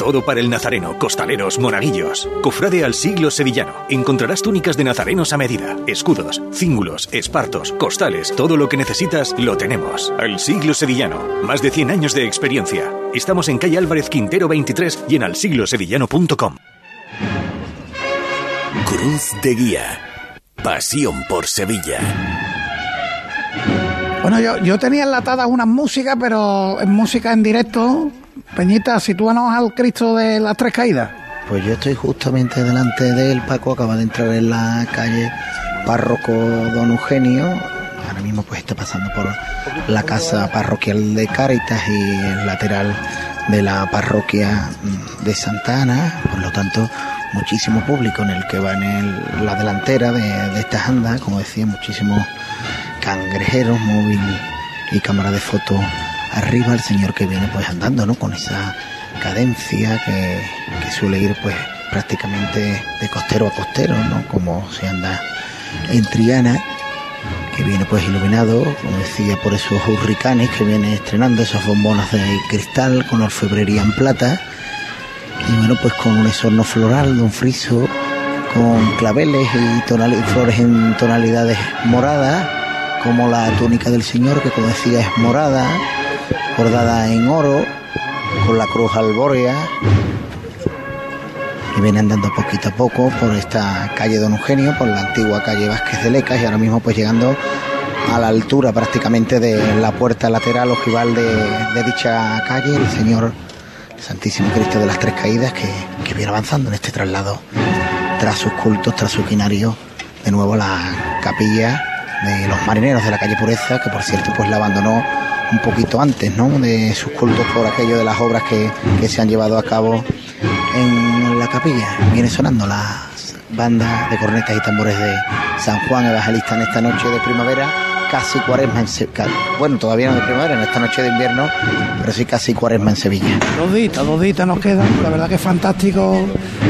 Todo para el nazareno, costaleros, monaguillos. Cofrade al siglo sevillano. Encontrarás túnicas de nazarenos a medida, escudos, cíngulos, espartos, costales, todo lo que necesitas lo tenemos. Al siglo sevillano. Más de 100 años de experiencia. Estamos en calle Álvarez Quintero 23 y en alsiglosevillano.com. Cruz de Guía. Pasión por Sevilla. Bueno, yo, yo tenía enlatadas unas músicas, pero en música en directo. Peñita, sitúanos al Cristo de las Tres Caídas. Pues yo estoy justamente delante de él, Paco acaba de entrar en la calle Párroco Don Eugenio. Ahora mismo pues está pasando por la casa parroquial de Cáritas y el lateral de la parroquia de Santa Ana. Por lo tanto, muchísimo público en el que va en el- la delantera de, de estas andas, como decía, muchísimos cangrejeros, móvil y cámara de foto arriba, el señor que viene pues andando, ¿no? Con esa cadencia que, suele ir pues prácticamente de costero a costero, ¿no? Como se anda en Triana, que viene pues iluminado, como decía, por esos hurricanes que viene estrenando, esas bombonas de cristal con orfebrería en plata, y bueno, pues con un esorno floral de un friso, con claveles y, y flores en tonalidades moradas, como la túnica del Señor, que como decía es morada, bordada en oro, con la cruz albórea, y viene andando poquito a poco por esta calle Don Eugenio, por la antigua calle Vázquez de Lecas, y ahora mismo pues llegando a la altura prácticamente de la puerta lateral ojival de, de dicha calle, el Señor Santísimo Cristo de las Tres Caídas, que, que viene avanzando en este traslado tras sus cultos, tras su quinario, de nuevo la capilla de los marineros de la calle Pureza, que por cierto pues la abandonó un poquito antes, ¿no? De sus cultos por aquello de las obras que, que se han llevado a cabo en la capilla. Viene sonando las bandas de cornetas y tambores de San Juan Evangelista en esta noche de primavera, casi cuaresma en Se- ca- bueno, todavía no de primavera, en esta noche de invierno, pero sí casi cuaresma en Sevilla. Dos ditas, dos ditas nos quedan. La verdad que es fantástico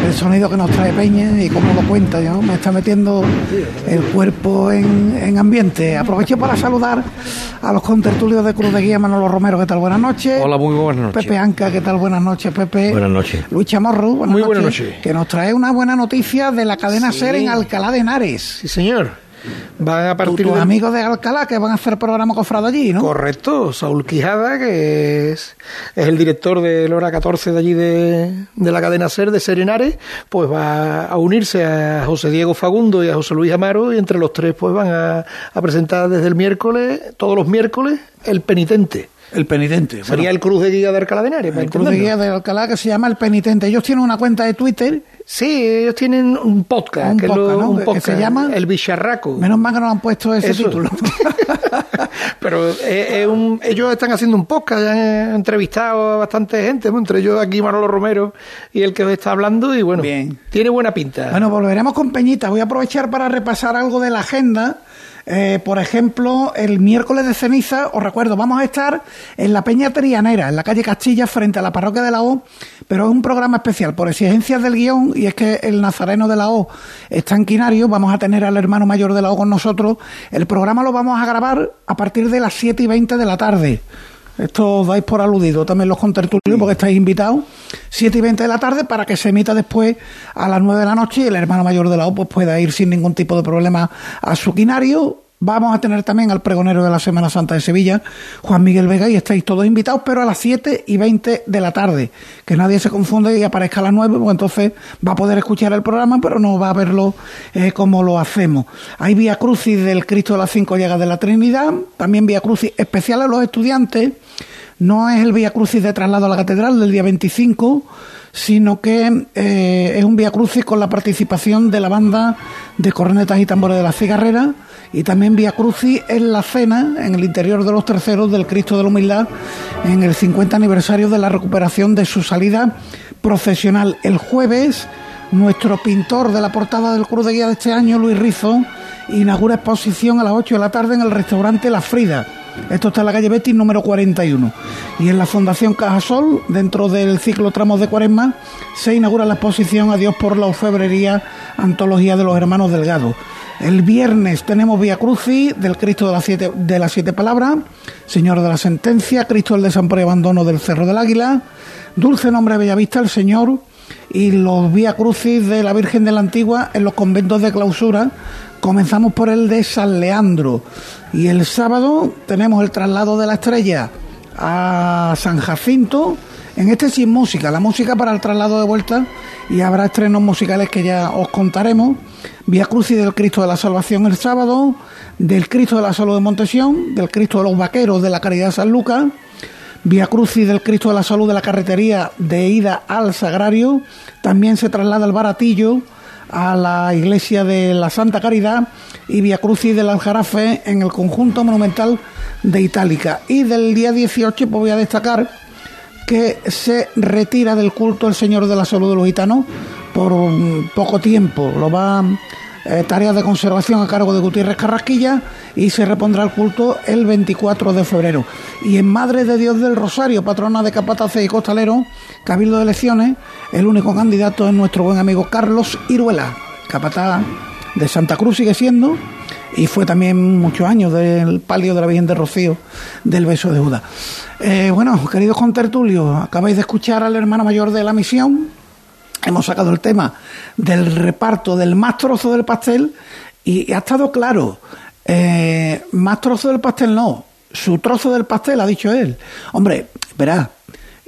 el sonido que nos trae Peña y cómo lo cuenta. ¿no? Me está metiendo el cuerpo en, en ambiente. Aprovecho para saludar a los contertulios de Cruz de Guía, Manolo Romero, ¿qué tal? Buenas noches. Hola, muy buenas noches. Pepe Anca, ¿qué tal? Buenas noches, Pepe. Buenas noches. Luis Chamorro, buenas Muy noches. buenas noches. Que nos trae una buena noticia de la cadena Sí. SER en Alcalá de Henares. Sí, señor. Van a partir Tus de... amigos de Alcalá que van a hacer programa cofrado allí, ¿no? Correcto, Saúl Quijada, que es, es el director de Hora 14 de allí de, de la cadena SER de Serenares, pues va a unirse a José Diego Fagundo y a José Luis Amaro y entre los tres pues van a, a presentar desde el miércoles, todos los miércoles, El Penitente. El penitente. Sería Bueno, el cruz de guía de Alcalá de Henares. el cruz de guía de Alcalá que se llama El Penitente. Ellos tienen una cuenta de Twitter. Sí, ellos tienen un podcast, Un que, se llama- El Bicharraco. Menos mal que no han puesto ese Eso. título. Pero es un- ellos están haciendo un podcast, han entrevistado a bastante gente, entre ellos aquí Manolo Romero y el que os está hablando, y bueno, Bien. tiene buena pinta. Bueno, volveremos con Peñita. Voy a aprovechar para repasar algo de la agenda. Eh, por ejemplo, el miércoles de ceniza, os recuerdo, vamos a estar en la Peña Trianera, en la calle Castilla, frente a la parroquia de la O, pero es un programa especial por exigencias del guion y es que el nazareno de la O está en Quinario, vamos a tener al hermano mayor de la O con nosotros. El programa lo vamos a grabar a partir de las 7 y 20 de la tarde. Esto os dais por aludido también los contertulios porque estáis invitados 7 y 20 de la tarde para que se emita después a las 9 de la noche y el hermano mayor de la O pues pueda ir sin ningún tipo de problema a su quinario. Vamos a tener también al pregonero de la Semana Santa de Sevilla, Juan Miguel Vega, y estáis todos invitados, pero a las 7 y 20 de la tarde. Que nadie se confunda y aparezca a las 9, pues entonces va a poder escuchar el programa, pero no va a verlo eh, como lo hacemos. Hay Vía Crucis del Cristo de las Cinco Llagas de la Trinidad, también Vía Crucis especial a los estudiantes. No es el Vía Crucis de traslado a la catedral del día 25, sino que eh, es un Vía Crucis con la participación de la banda de cornetas y tambores de la cigarrera y también Vía Crucis en la cena en el interior de los terceros del Cristo de la Humildad en el 50 aniversario de la recuperación de su salida profesional. El jueves, nuestro pintor de la portada del Cruz de Guía de este año, Luis Rizo, inaugura exposición a las 8 de la tarde en el restaurante La Frida. Esto está en la calle Betis número 41. Y en la Fundación Cajasol, dentro del ciclo Tramos de Cuaresma, se inaugura la exposición Adiós por la Orfebrería, Antología de los Hermanos Delgado. El viernes tenemos Vía Crucis del Cristo de las Siete, de las siete Palabras, Señor de la Sentencia, Cristo el Desamparo y Abandono del Cerro del Águila, Dulce Nombre de Bellavista, el Señor, y los Vía Crucis de la Virgen de la Antigua en los conventos de clausura. Comenzamos por el de San Leandro. Y el sábado tenemos el traslado de la estrella a San Jacinto. En este sin música, la música para el traslado de vuelta. Y habrá estrenos musicales que ya os contaremos. Vía Crucis del Cristo de la Salvación el sábado. Del Cristo de la Salud de Montesión. Del Cristo de los Vaqueros de la Caridad de San Lucas. Vía Crucis del Cristo de la Salud de la carretería de ida al Sagrario. También se traslada el Baratillo a la iglesia de la Santa Caridad y Vía Crucis del Aljarafe en el conjunto monumental de Itálica. Y del día 18 pues voy a destacar que se retira del culto el Señor de la Salud de los Gitanos por un poco tiempo. Lo va eh, tareas de conservación a cargo de Gutiérrez Carrasquilla y se repondrá el culto el 24 de febrero. Y en Madre de Dios del Rosario, patrona de Capataces y Costalero, Cabildo de Elecciones, el único candidato es nuestro buen amigo Carlos Iruela, capataz de Santa Cruz sigue siendo y fue también muchos años del palio de la Virgen de Rocío del Beso de Judas. Eh, bueno, queridos contertulios, acabáis de escuchar al hermano mayor de la misión, hemos sacado el tema del reparto del más trozo del pastel y ha estado claro, eh, más trozo del pastel no, su trozo del pastel, ha dicho él. Hombre, verá,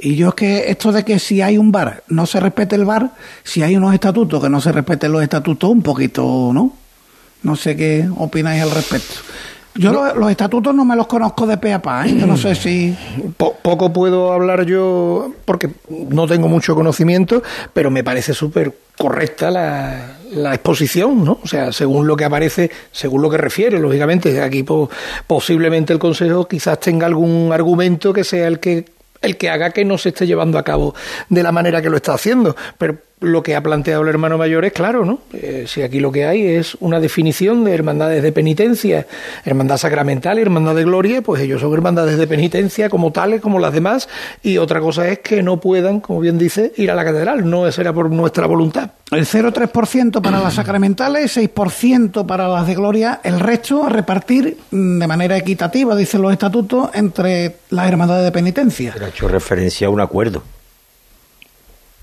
y yo es que esto de que si hay un bar no se respete el bar, si hay unos estatutos que no se respeten los estatutos, un poquito, ¿no? No sé qué opináis al respecto. Yo los, los estatutos no me los conozco de pe a pa, ¿eh? Yo no sé si... Po- poco puedo hablar yo porque no tengo mucho conocimiento, pero me parece súper correcta la, la exposición, ¿no? O sea, según lo que aparece, según lo que refiere, lógicamente, aquí po- posiblemente el Consejo quizás tenga algún argumento que sea el que el que haga que no se esté llevando a cabo de la manera que lo está haciendo. Pero lo que ha planteado el hermano mayor es claro, ¿no? Eh, si aquí lo que hay es una definición de hermandades de penitencia, hermandad sacramental y hermandad de gloria, pues ellos son hermandades de penitencia como tales, como las demás, y otra cosa es que no puedan, como bien dice, ir a la catedral. No será por nuestra voluntad. El 0,3% para las sacramentales, 6% para las de gloria, el resto a repartir mm, de manera equitativa, dicen los estatutos, entre las hermandades de penitencia. Pero ha hecho referencia a un acuerdo.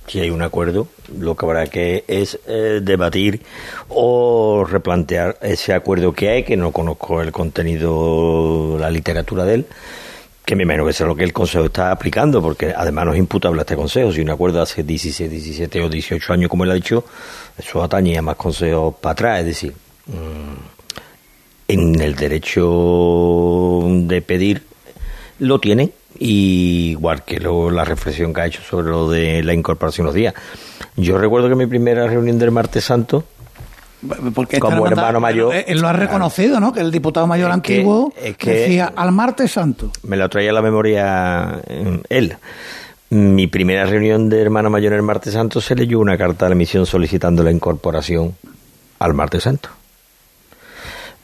Si hay un acuerdo, lo que habrá que es eh, debatir o replantear ese acuerdo que hay, que no conozco el contenido, la literatura de él, que me imagino que sea lo que el Consejo está aplicando, porque además no es imputable a este Consejo. Si un acuerdo hace 16, 17 o 18 años, como él ha dicho, eso atañe a más consejos para atrás. Es decir, mm, en el derecho de pedir lo tienen Y igual que luego la reflexión que ha hecho sobre lo de la incorporación los días. Yo recuerdo que mi primera reunión del martes santo porque como hermano mayor. Él lo ha reconocido, ¿no? Que el diputado mayor antiguo decía al martes santo. Me lo traía a la memoria eh, él. Mi primera reunión de hermano mayor en el martes santo se leyó una carta de la misión solicitando la incorporación al martes santo.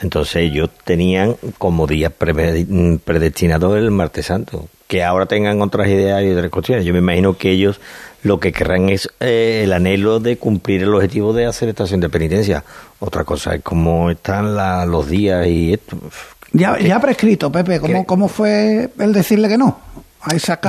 Entonces ellos tenían como día predestinado el martes santo. Que ahora tengan otras ideas y otras cuestiones. Yo me imagino que ellos lo que querrán es eh, el anhelo de cumplir el objetivo de hacer estación de penitencia. Otra cosa es cómo están los días y esto. Ya, ya prescrito, Pepe, ¿cómo, ¿cómo fue el decirle que no?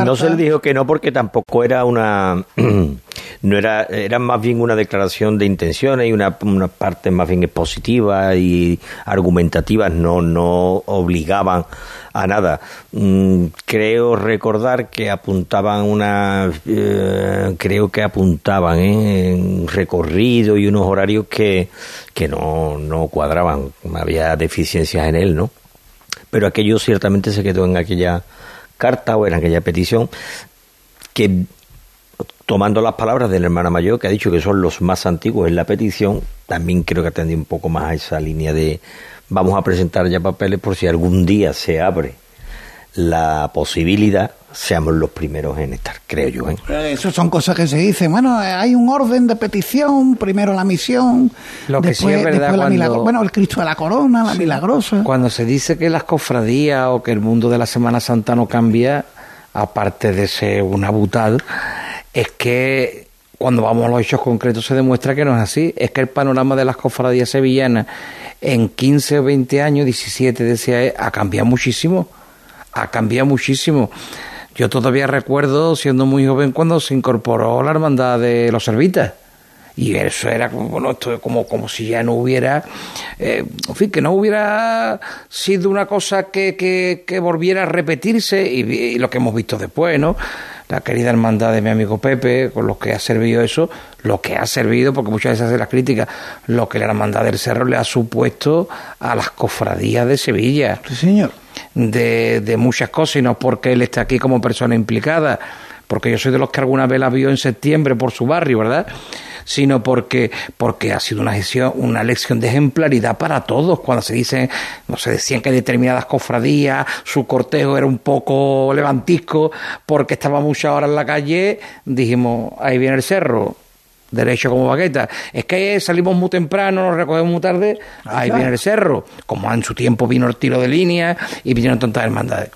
No se le dijo que no porque tampoco era una no era era más bien una declaración de intenciones y una, una parte más bien positiva y argumentativas no no obligaban a nada. Mm, creo recordar que apuntaban una eh, creo que apuntaban ¿eh? en recorrido y unos horarios que que no no cuadraban, había deficiencias en él, ¿no? Pero aquello ciertamente se quedó en aquella carta o en aquella petición que tomando las palabras de la hermana mayor que ha dicho que son los más antiguos en la petición, también creo que atendí un poco más a esa línea de vamos a presentar ya papeles por si algún día se abre la posibilidad seamos los primeros en estar, creo yo. ¿eh? Eso son cosas que se dicen. Bueno, hay un orden de petición, primero la misión, Lo que después, sí es verdad la Bueno, el Cristo de la Corona, la milagrosa. Cuando se dice que las cofradías o que el mundo de la Semana Santa no cambia, aparte de ser una butal, es que cuando vamos a los hechos concretos se demuestra que no es así. Es que el panorama de las cofradías sevillanas en 15 o 20 años, 17 decía, ha cambiado muchísimo. Ha cambiado muchísimo. Yo todavía recuerdo, siendo muy joven, cuando se incorporó la hermandad de los servitas. Y eso era como, bueno, esto como, como si ya no hubiera, eh, en fin, que no hubiera sido una cosa que, que, volviera a repetirse y, lo que hemos visto después, ¿no? La querida hermandad de mi amigo Pepe, con lo que ha servido eso, lo que ha servido, porque muchas veces hace las críticas, lo que la hermandad del Cerro le ha supuesto a las cofradías de Sevilla. Sí, señor de, de muchas cosas y no porque él esté aquí como persona implicada, porque yo soy de los que alguna vez la vio en septiembre por su barrio, ¿verdad? sino porque, porque ha sido una lección, de ejemplaridad para todos. Cuando se dice, no se decían que determinadas cofradías, su cortejo era un poco levantisco porque estaba muchas horas en la calle, dijimos, ahí viene el cerro derecho como baqueta. Es que salimos muy temprano, nos recogemos muy tarde, ahí viene el cerro, como en su tiempo vino el tiro de línea y vinieron tantas hermandades.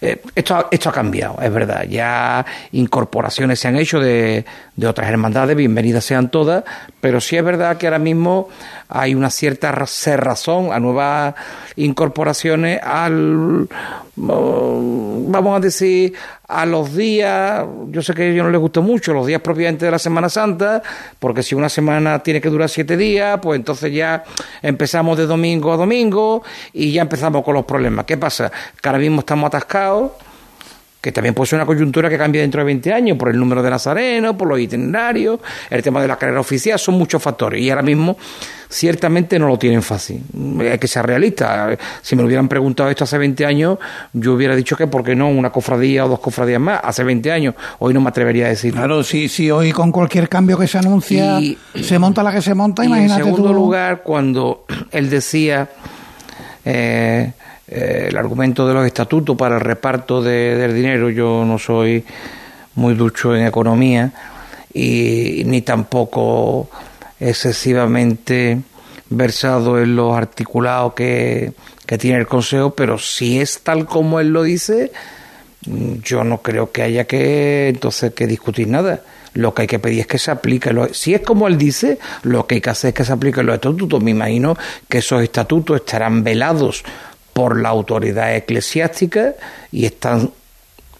Eh, esto, esto ha cambiado, es verdad. Ya incorporaciones se han hecho de, de otras hermandades, bienvenidas sean todas, pero sí es verdad que ahora mismo hay una cierta cerrazón a nuevas incorporaciones al, vamos a decir, a los días, yo sé que a ellos no les gustó mucho, los días propiamente de la Semana Santa, porque si una semana tiene que durar siete días, pues entonces ya empezamos de domingo a domingo y ya empezamos con los problemas. ¿Qué pasa? Que ahora mismo estamos atascados que también puede ser una coyuntura que cambie dentro de 20 años por el número de nazarenos, por los itinerarios, el tema de la carrera oficial, son muchos factores y ahora mismo ciertamente no lo tienen fácil. Hay que ser realista. Si me lo hubieran preguntado esto hace 20 años, yo hubiera dicho que, ¿por qué no? Una cofradía o dos cofradías más, hace 20 años. Hoy no me atrevería a decir. Claro, sí, sí, hoy con cualquier cambio que se anuncia, se monta la que se monta, y imagínate. En segundo lugar, cuando él decía. Eh, eh, el argumento de los estatutos para el reparto del dinero. Yo no soy muy ducho en economía y ni tampoco excesivamente versado en los articulados que, que tiene el Consejo, pero si es tal como él lo dice, yo no creo que haya que entonces que discutir nada. Lo que hay que pedir es que se aplique. Si es como él dice, lo que hay que hacer es que se apliquen los estatutos. Me imagino que esos estatutos estarán velados por la autoridad eclesiástica y es tan,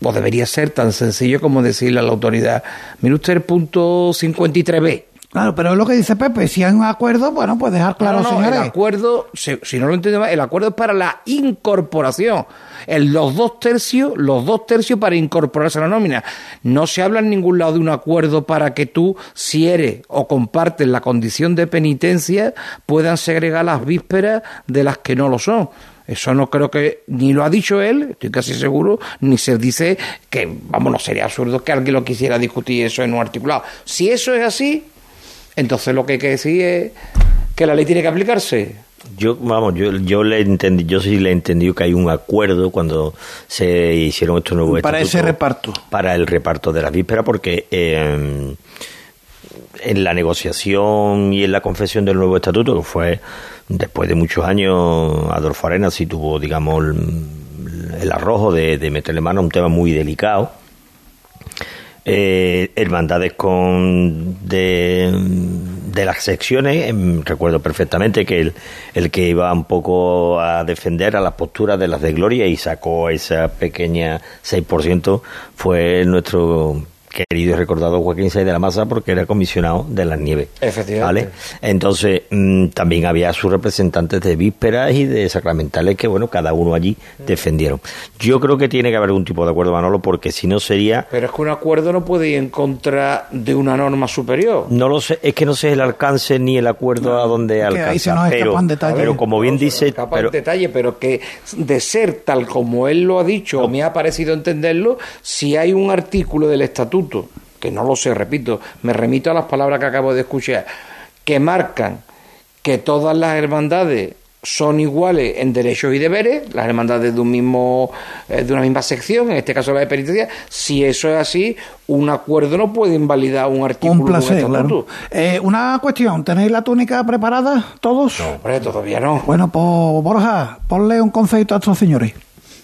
o debería ser tan sencillo como decirle a la autoridad, mire usted el punto 53b. Claro, pero es lo que dice Pepe, si hay un acuerdo, bueno, pues dejar claro, no, El acuerdo, si, no lo entiendo mal, el acuerdo es para la incorporación. En los dos tercios, los dos tercios para incorporarse a la nómina. No se habla en ningún lado de un acuerdo para que tú, si eres o compartes la condición de penitencia, puedan segregar las vísperas de las que no lo son. Eso no creo que ni lo ha dicho él, estoy casi seguro, ni se dice que, vamos, no sería absurdo que alguien lo quisiera discutir eso en un articulado. Si eso es así, entonces lo que hay que decir es que la ley tiene que aplicarse. Yo, vamos, yo, yo le entendí, yo sí le he entendido que hay un acuerdo cuando se hicieron estos nuevos Para ese reparto. Para el reparto de las vísperas, porque eh, en la negociación y en la confesión del nuevo estatuto, que fue después de muchos años, Adolfo Arenas sí tuvo, digamos, el, el arrojo de, de meterle mano a un tema muy delicado eh, hermandades con de, de las secciones. em, Recuerdo perfectamente que el, el que iba un poco a defender a las posturas de las de Gloria y sacó esa pequeña 6% fue nuestro querido y recordado Joaquín Sáenz de la Maza porque era comisionado de las nieves. Efectivamente. ¿vale? Entonces, mm, también había sus representantes de vísperas y de sacramentales que, bueno, cada uno allí defendieron. Yo creo que tiene que haber algún tipo de acuerdo, Manolo, porque si no sería... Pero es que un acuerdo no puede ir en contra de una norma superior. No lo sé, es que no sé el alcance ni el acuerdo a dónde que alcanza. ahí se nos pero, detalles. pero como bien dice, Capa pero, en detalle, pero que de ser tal como él lo ha dicho, o me ha parecido entenderlo, si hay un artículo del estatuto, que no lo sé, repito, me remito a las palabras que acabo de escuchar, que marcan que todas las hermandades son iguales en derechos y deberes, las hermandades de un mismo eh, de una misma sección, en este caso la de penitencia, si eso es así, un acuerdo no puede invalidar un artículo Un placer, claro. Eh, una cuestión, ¿tenéis la túnica preparada todos? Hombre, todavía no. Bueno, pues Borja, ponle un concepto a estos señores.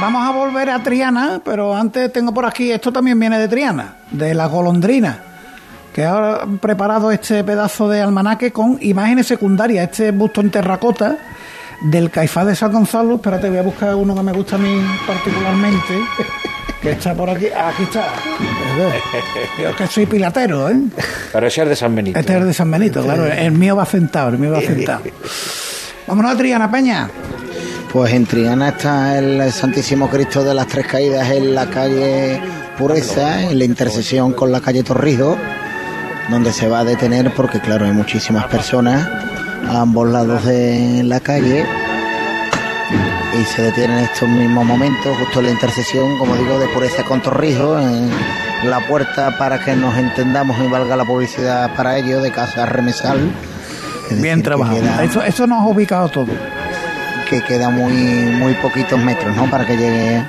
Vamos a volver a Triana, pero antes tengo por aquí, esto también viene de Triana, de la golondrina, que ahora han preparado este pedazo de almanaque con imágenes secundarias, este busto en terracota del Caifás de San Gonzalo. Espérate, voy a buscar uno que me gusta a mí particularmente, que está por aquí. Ah, Aquí está. Yo que soy pilatero, ¿eh? Pero ese es de San Benito. Este es el de San Benito, claro. El mío va sentado, el mío va sentado. Vámonos a Triana, Peña. Pues en Triana está el Santísimo Cristo de las Tres Caídas en la calle Pureza, en la intersección con la calle Torrijos, donde se va a detener porque, claro, hay muchísimas personas a ambos lados de la calle y se detiene en estos mismos momentos, justo en la intersección, como digo, de Pureza con Torrijos, en la puerta para que nos entendamos y valga la publicidad para ello, de Casa Remesal. Bien trabajado. Eso, eso nos ha ubicado todo. Que queda muy muy poquitos metros ¿no? para que llegue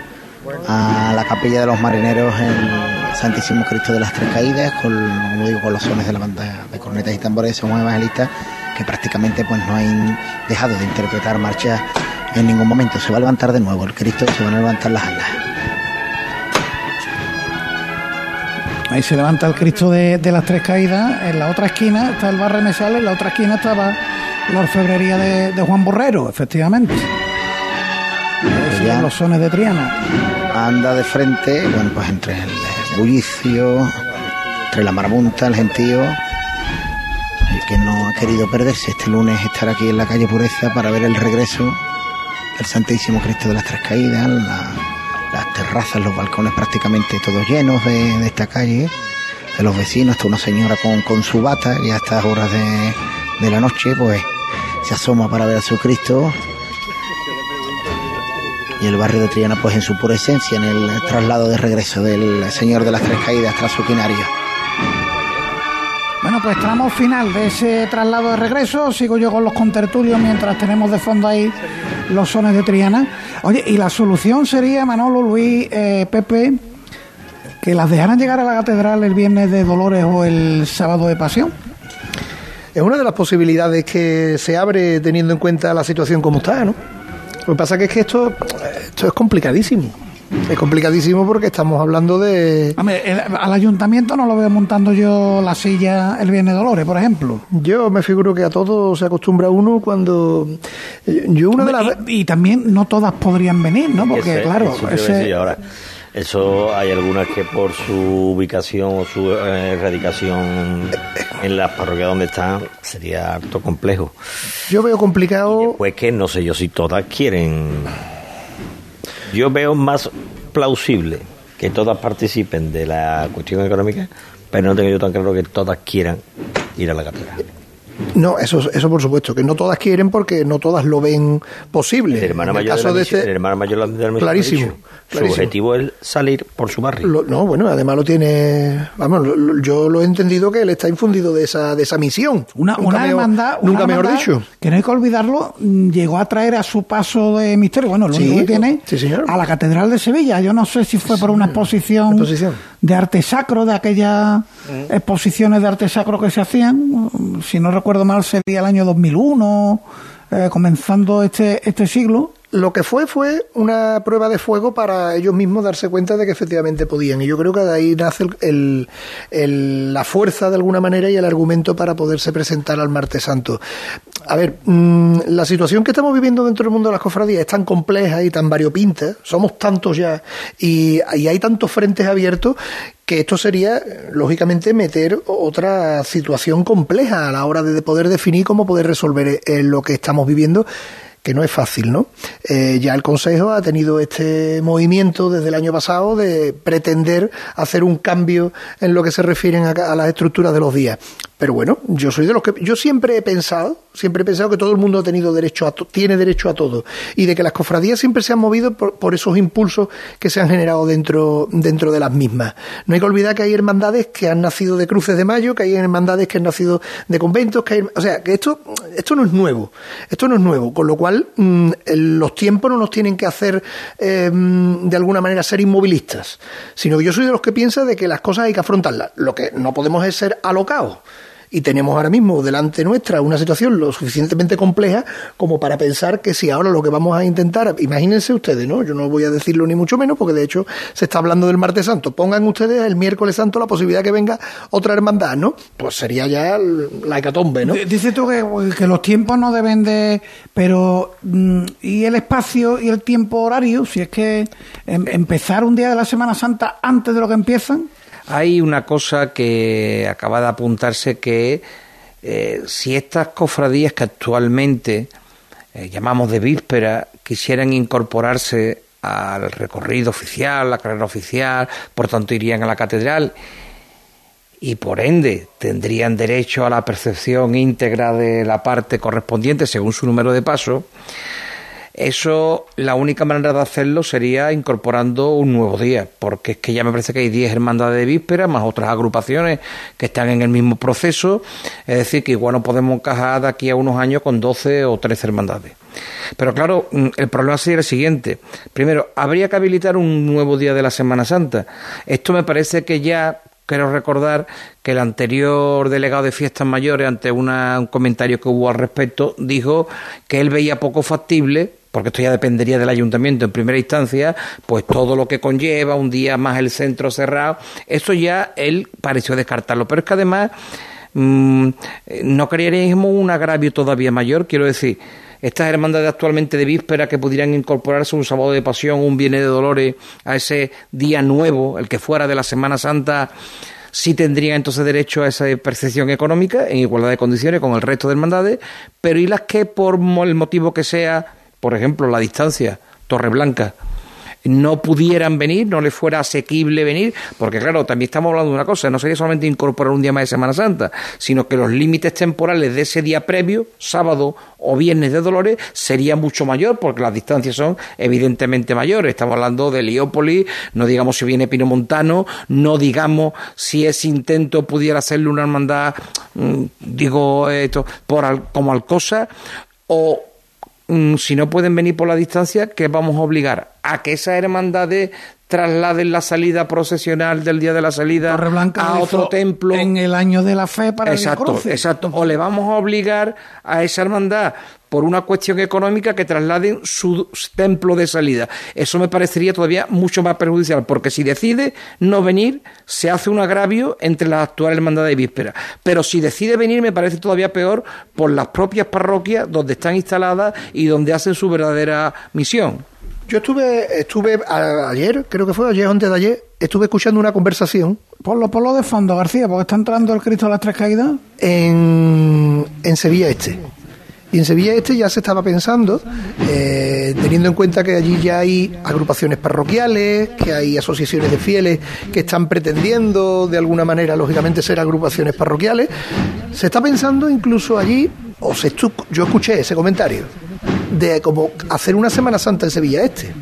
a la capilla de los marineros el Santísimo Cristo de las Tres Caídas con, como digo, con los sones de la banda de cornetas y tambores somos evangelistas que prácticamente pues no han dejado de interpretar marchas en ningún momento se va a levantar de nuevo el Cristo se van a levantar las alas Ahí se levanta el Cristo de, de las Tres Caídas. En la otra esquina está el bar Remesal, en la otra esquina estaba la orfebrería de, de Juan Borrero, efectivamente. Ya. los sones de Triana. anda de frente, bueno, pues entre el bullicio, entre la marabunta, el gentío, el que no ha querido perderse este lunes estar aquí en la calle Pureza para ver el regreso del Santísimo Cristo de las Tres Caídas, la- las terrazas, los balcones prácticamente todos llenos de, de esta calle, de los vecinos, está una señora con, con su bata y a estas horas de, de la noche, pues se asoma para ver a su Cristo y el barrio de Triana pues en su pura esencia en el traslado de regreso del Señor de las Tres Caídas tras su quinario. Bueno, pues tramo final de ese traslado de regreso. Sigo yo con los contertulios mientras tenemos de fondo ahí los sones de Triana. Oye, y la solución sería, Manolo, Luis, eh, Pepe, que las dejaran llegar a la catedral el viernes de Dolores o el sábado de Pasión. Es una de las posibilidades que se abre teniendo en cuenta la situación como está, ¿no? Lo que pasa que es que esto, esto es complicadísimo. Es complicadísimo porque estamos hablando de... Hombre, el- al ayuntamiento no lo veo montando yo la silla el viernes de Dolores, por ejemplo. Yo me figuro que a todo se acostumbra uno cuando... Yo una de las... Y, y también no todas podrían venir, ¿no? Porque, Ese- claro, eso a ese- ahora. Eso hay algunas que por su ubicación o su eh, erradicación en las parroquias donde están sería harto complejo. Yo veo complicado. Pues que no sé yo si todas quieren. Yo veo más plausible que todas participen de la cuestión económica, pero no tengo yo tan claro que todas quieran ir a la catedral. No, eso, eso por supuesto, que no todas quieren porque no todas lo ven posible. El hermano En el mayor, caso de la de este- el hermano mayor de la Clarísimo, dicho, Su clarísimo. objetivo es salir por su barrio. Lo- no, bueno, además lo tiene. Vamos, lo- lo- yo lo he entendido que él está infundido de esa, de esa misión. Una, Nunca una mejor- hermandad, una Nunca mejor dicho. que no hay que olvidarlo, mm, llegó a traer a su paso de misterio, bueno, lo Sí, único que tiene, sí, señor. a la Catedral de Sevilla. Yo no sé si fue por una exposición, Exposición. de arte sacro, de aquellas exposiciones de arte sacro que se hacían, mm, si no recuerdo mal, sería el año 2001, eh, comenzando este, este siglo. Lo que fue fue una prueba de fuego para ellos mismos darse cuenta de que efectivamente podían. Y yo creo que de ahí nace el, el- la fuerza de alguna manera y el argumento para poderse presentar al Martes Santo. A ver, mm, la situación que estamos viviendo dentro del mundo de las cofradías es tan compleja y tan variopinta, somos tantos ya, y, y hay tantos frentes abiertos que esto sería, lógicamente, meter otra situación compleja a la hora de poder definir cómo poder resolver eh, lo que estamos viviendo que no es fácil, ¿no? Eh, ya el Consejo ha tenido este movimiento desde el año pasado de pretender hacer un cambio en lo que se refieren a, a las estructuras de los días. Pero bueno, yo soy de los que yo siempre he pensado, siempre he pensado que todo el mundo ha tenido derecho a tiene derecho a todo y de que las cofradías siempre se han movido por, por esos impulsos que se han generado dentro dentro de las mismas. No hay que olvidar que hay hermandades que han nacido de cruces de mayo, que hay hermandades que han nacido de conventos, que hay, o sea, que esto esto no es nuevo, esto no es nuevo, con lo cual mm, los tiempos no nos tienen que hacer mm, de alguna manera ser inmovilistas, sino que yo soy de los que piensa de que las cosas hay que afrontarlas. Lo que no podemos es ser alocados. Y tenemos ahora mismo delante nuestra una situación lo suficientemente compleja como para pensar que si ahora lo que vamos a intentar, imagínense ustedes, ¿no? Yo no voy a decirlo ni mucho menos porque de hecho se está hablando del martes santo. Pongan ustedes el miércoles santo la posibilidad que venga otra hermandad, ¿no? Pues sería ya la hecatombe, ¿no? Dices tú que, que los tiempos no deben de... Pero, mm, ¿y el espacio y el tiempo horario? Si es que em- empezar un día de la Semana Santa antes de lo que empiezan... Hay una cosa que acaba de apuntarse que eh, si estas cofradías que actualmente eh, llamamos de víspera quisieran incorporarse al recorrido oficial, la carrera oficial, por tanto irían a la catedral y por ende tendrían derecho a la percepción íntegra de la parte correspondiente según su número de paso, eso, la única manera de hacerlo sería incorporando un nuevo día, porque es que ya me parece que hay 10 hermandades de víspera, más otras agrupaciones que están en el mismo proceso, es decir, que igual no podemos encajar de aquí a unos años con 12 o 13 hermandades. Pero claro, mm, el problema sería el siguiente. Primero, habría que habilitar un nuevo día de la Semana Santa. Esto me parece que ya quiero recordar que el anterior delegado de fiestas mayores, ante un comentario que hubo al respecto, dijo que él veía poco factible, porque esto ya dependería del ayuntamiento en primera instancia, pues todo lo que conlleva, un día más el centro cerrado, eso ya él pareció descartarlo. Pero es que además mm, no creeríamos un agravio todavía mayor, quiero decir, estas hermandades actualmente de víspera que pudieran incorporarse un sábado de pasión, un viernes de dolores a ese día nuevo, el que fuera de la Semana Santa, sí tendrían entonces derecho a esa percepción económica en igualdad de condiciones con el resto de hermandades, pero y las que por el motivo que sea, por ejemplo, la distancia, Torreblanca, no pudieran venir, no les fuera asequible venir, porque claro, también estamos hablando de una cosa, no sería solamente incorporar un día más de Semana Santa, sino que los límites temporales de ese día previo, sábado o viernes de Dolores, sería mucho mayor, porque las distancias son evidentemente mayores. Estamos hablando de Heliópolis, no digamos si viene Pinomontano, no digamos si ese intento pudiera hacerle una hermandad, mm, digo, esto, por como Alcosa, o si no pueden venir por la distancia, ¿qué vamos a obligar? A que esas hermandades trasladen la salida procesional del día de la salida a otro templo. En el año de la fe para Exacto, el cruce. exacto. O le vamos a obligar a esa hermandad por una cuestión económica que trasladen su templo de salida. Eso me parecería todavía mucho más perjudicial, porque si decide no venir, se hace un agravio entre las actuales hermandades de víspera. Pero si decide venir, me parece todavía peor por las propias parroquias donde están instaladas y donde hacen su verdadera misión. Yo estuve, estuve a- ayer, creo que fue ayer o antes de ayer, estuve escuchando una conversación Ponlo, ponlo de fondo, García, porque está entrando el Cristo de las Tres Caídas. en, en Sevilla Este. Y en Sevilla Este ya se estaba pensando, eh, teniendo en cuenta que allí ya hay agrupaciones parroquiales, que hay asociaciones de fieles que están pretendiendo de alguna manera, lógicamente, ser agrupaciones parroquiales, se está pensando incluso allí, o se yo escuché ese comentario, de como hacer una Semana Santa en Sevilla Este.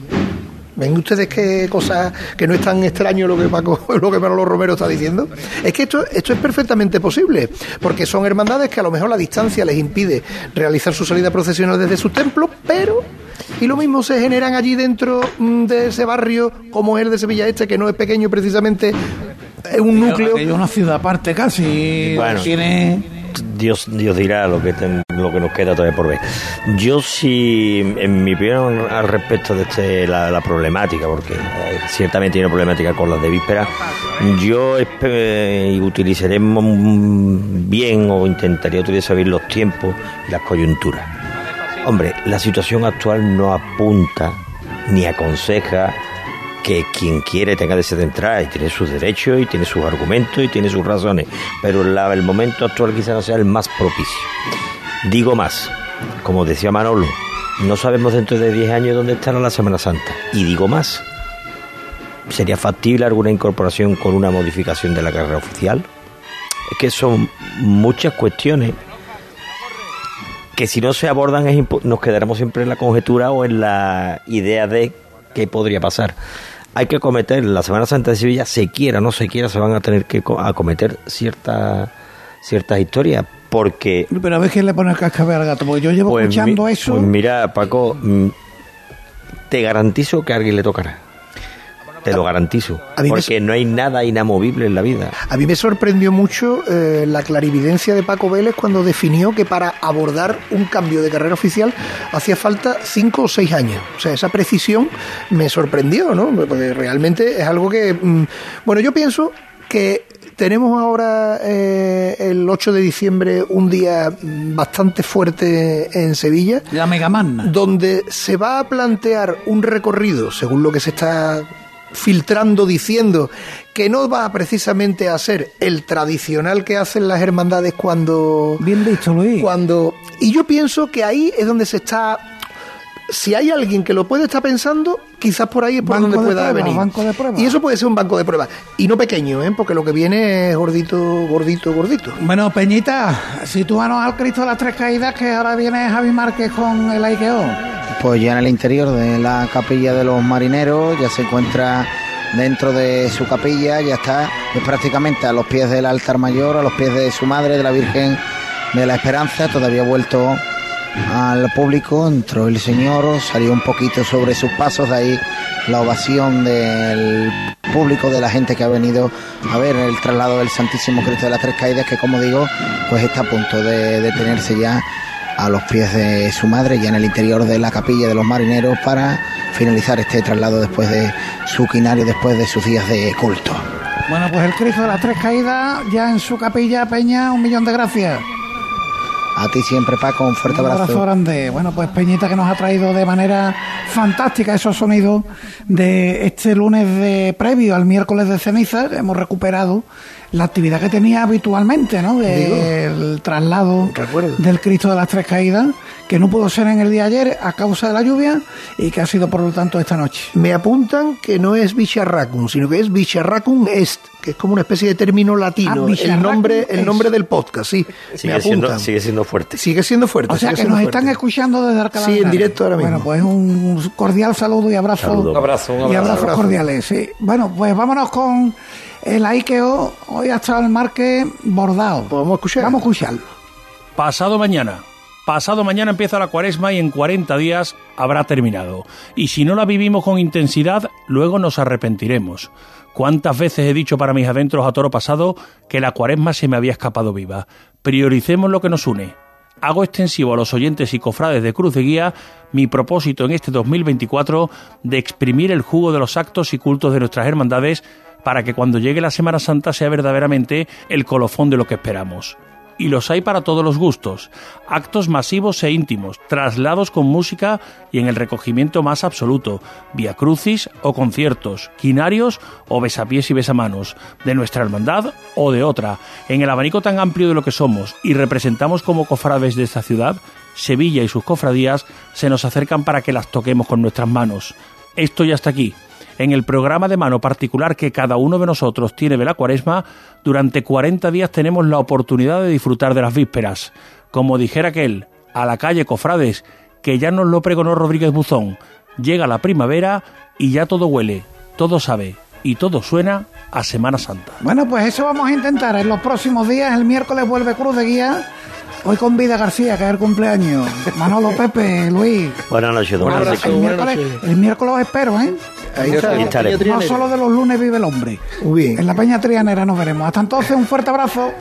¿Ven ustedes qué cosa que no es tan extraño lo que Paco, lo que Manolo Romero está diciendo? Es que esto, esto es perfectamente posible, porque son hermandades que a lo mejor la distancia les impide realizar su salida procesional desde sus templos, pero y lo mismo se generan allí dentro mm, de ese barrio, como es el de Sevilla Este, que no es pequeño precisamente, es un núcleo. Es una ciudad aparte casi. Bueno. Tiene. Dios, Dios dirá lo que, lo que nos queda todavía por ver. Yo sí, en mi opinión al respecto de este, la, la problemática, porque eh, ciertamente una problemática con las de víspera, yo mm, bien o intentaría utilizar bien los tiempos y las coyunturas. Hombre, la situación actual no apunta ni aconseja que quien quiere tenga de ser entrar y tiene sus derechos y tiene sus argumentos y tiene sus razones, pero la- el momento actual quizá no sea el más propicio. Digo más, como decía Manolo, no sabemos dentro de 10 años dónde estará la Semana Santa. Y digo más, ¿sería factible alguna incorporación con una modificación de la carrera oficial? Es que son muchas cuestiones que si no se abordan nos quedaremos siempre en la conjetura o en la idea de qué podría pasar. Hay que acometer la Semana Santa de Sevilla, se quiera o no se quiera, se van a tener que co- acometer ciertas ciertas historias, porque Pero a ver quién le pone el cascabel al gato, porque yo llevo pues, escuchando mi- eso. pues mira, Paco, mm, te garantizo que a alguien le tocará. Te lo garantizo. a mí me Porque no hay nada inamovible en la vida. A mí me sorprendió mucho eh, la clarividencia de Paco Vélez cuando definió que para abordar un cambio de carrera oficial hacía falta cinco o seis años. O sea, esa precisión me sorprendió, ¿no? Porque realmente es algo que... mm, bueno, yo pienso que tenemos ahora eh, el 8 de diciembre un día bastante fuerte en Sevilla La Megamagna. donde se va a plantear un recorrido, según lo que se está filtrando diciendo, que no va precisamente a ser el tradicional que hacen las hermandades cuando... Bien dicho, Luis. cuando Y yo pienso que ahí es donde se está... Si hay alguien que lo puede estar pensando, quizás por ahí es por Banco donde de pueda pruebas, venir. banco de. Y eso puede ser un banco de pruebas. Y no pequeño, ¿eh? porque lo que viene es gordito, gordito, gordito. Bueno, Peñita, sitúanos al Cristo de las Tres Caídas, que ahora viene Javi Márquez con el Aikeo. Pues ya en el interior de la capilla de los marineros, ya se encuentra dentro de su capilla, ya está pues, prácticamente a los pies del altar mayor, a los pies de su madre, de la Virgen de la Esperanza, todavía vuelto al público, entró el Señor, salió un poquito sobre sus pasos, de ahí la ovación del público, de la gente que ha venido a ver el traslado del Santísimo Cristo de las Tres Caídas, que como digo, pues está a punto de detenerse ya a los pies de su madre, ya en el interior de la capilla de los marineros, para finalizar este traslado después de su quinario, después de sus días de culto. Bueno, pues el Cristo de las Tres Caídas, ya en su capilla, Peña, un millón de gracias. A ti siempre, Paco, un fuerte Un abrazo abrazo. grande. Bueno, pues Peñita que nos ha traído de manera fantástica esos sonidos de este lunes de previo al miércoles de ceniza. Hemos recuperado la actividad que tenía habitualmente, ¿no? Del traslado Recuerdo. del Cristo de las Tres Caídas, que no pudo ser en el día de ayer a causa de la lluvia y que ha sido por lo tanto esta noche. Me apuntan que no es Bicharracum, sino que es Bicharracum Est, que es como una especie de término latino. Ah, el nombre, el nombre del podcast, sí. me Sigue siendo, apuntan. sigue siendo fuerte. Sigue siendo fuerte. O sea que siendo nos fuerte. están escuchando desde Alcalá Sí, en directo ahora mismo. Bueno, pues un cordial saludo y abrazo. Saludo. Un abrazo, un Y abrazo. abrazos Abrazo. cordiales, sí. Bueno, pues vámonos con el Aikeo. Hoy ha estado el marque bordado. Pues vamos a escuchar. Vamos a escucharlo. Pasado mañana. Pasado mañana empieza la cuaresma y en 40 días habrá terminado. Y si no la vivimos con intensidad, luego nos arrepentiremos. ¿Cuántas veces he dicho para mis adentros a toro pasado que la cuaresma se me había escapado viva? Prioricemos lo que nos une. Hago extensivo a los oyentes y cofrades de Cruz de Guía mi propósito en este 2024 de exprimir el jugo de los actos y cultos de nuestras hermandades para que cuando llegue la Semana Santa sea verdaderamente el colofón de lo que esperamos. Y los hay para todos los gustos. Actos masivos e íntimos, traslados con música y en el recogimiento más absoluto, via crucis o conciertos, quinarios o besapiés y besamanos, de nuestra hermandad o de otra, en el abanico tan amplio de lo que somos y representamos como cofrades de esta ciudad, Sevilla y sus cofradías se nos acercan para que las toquemos con nuestras manos. Esto ya está aquí. En el programa de mano particular que cada uno de nosotros tiene de la cuaresma, durante 40 días tenemos la oportunidad de disfrutar de las vísperas. Como dijera aquel, a la calle Cofrades, que ya nos lo pregonó Rodríguez Buzón. Llega la primavera y ya todo huele, todo sabe y todo suena a Semana Santa. Bueno, pues eso vamos a intentar en los próximos días. El miércoles vuelve Cruz de Guía. Hoy con Vida García, que es el cumpleaños. Manolo Pepe, Luis. Buenas noches, don el, Francisco. miércoles, el miércoles os espero, ¿eh? Ahí está. No solo de los lunes vive el hombre. Muy bien. En la Peña Trianera nos veremos. Hasta entonces, un fuerte abrazo.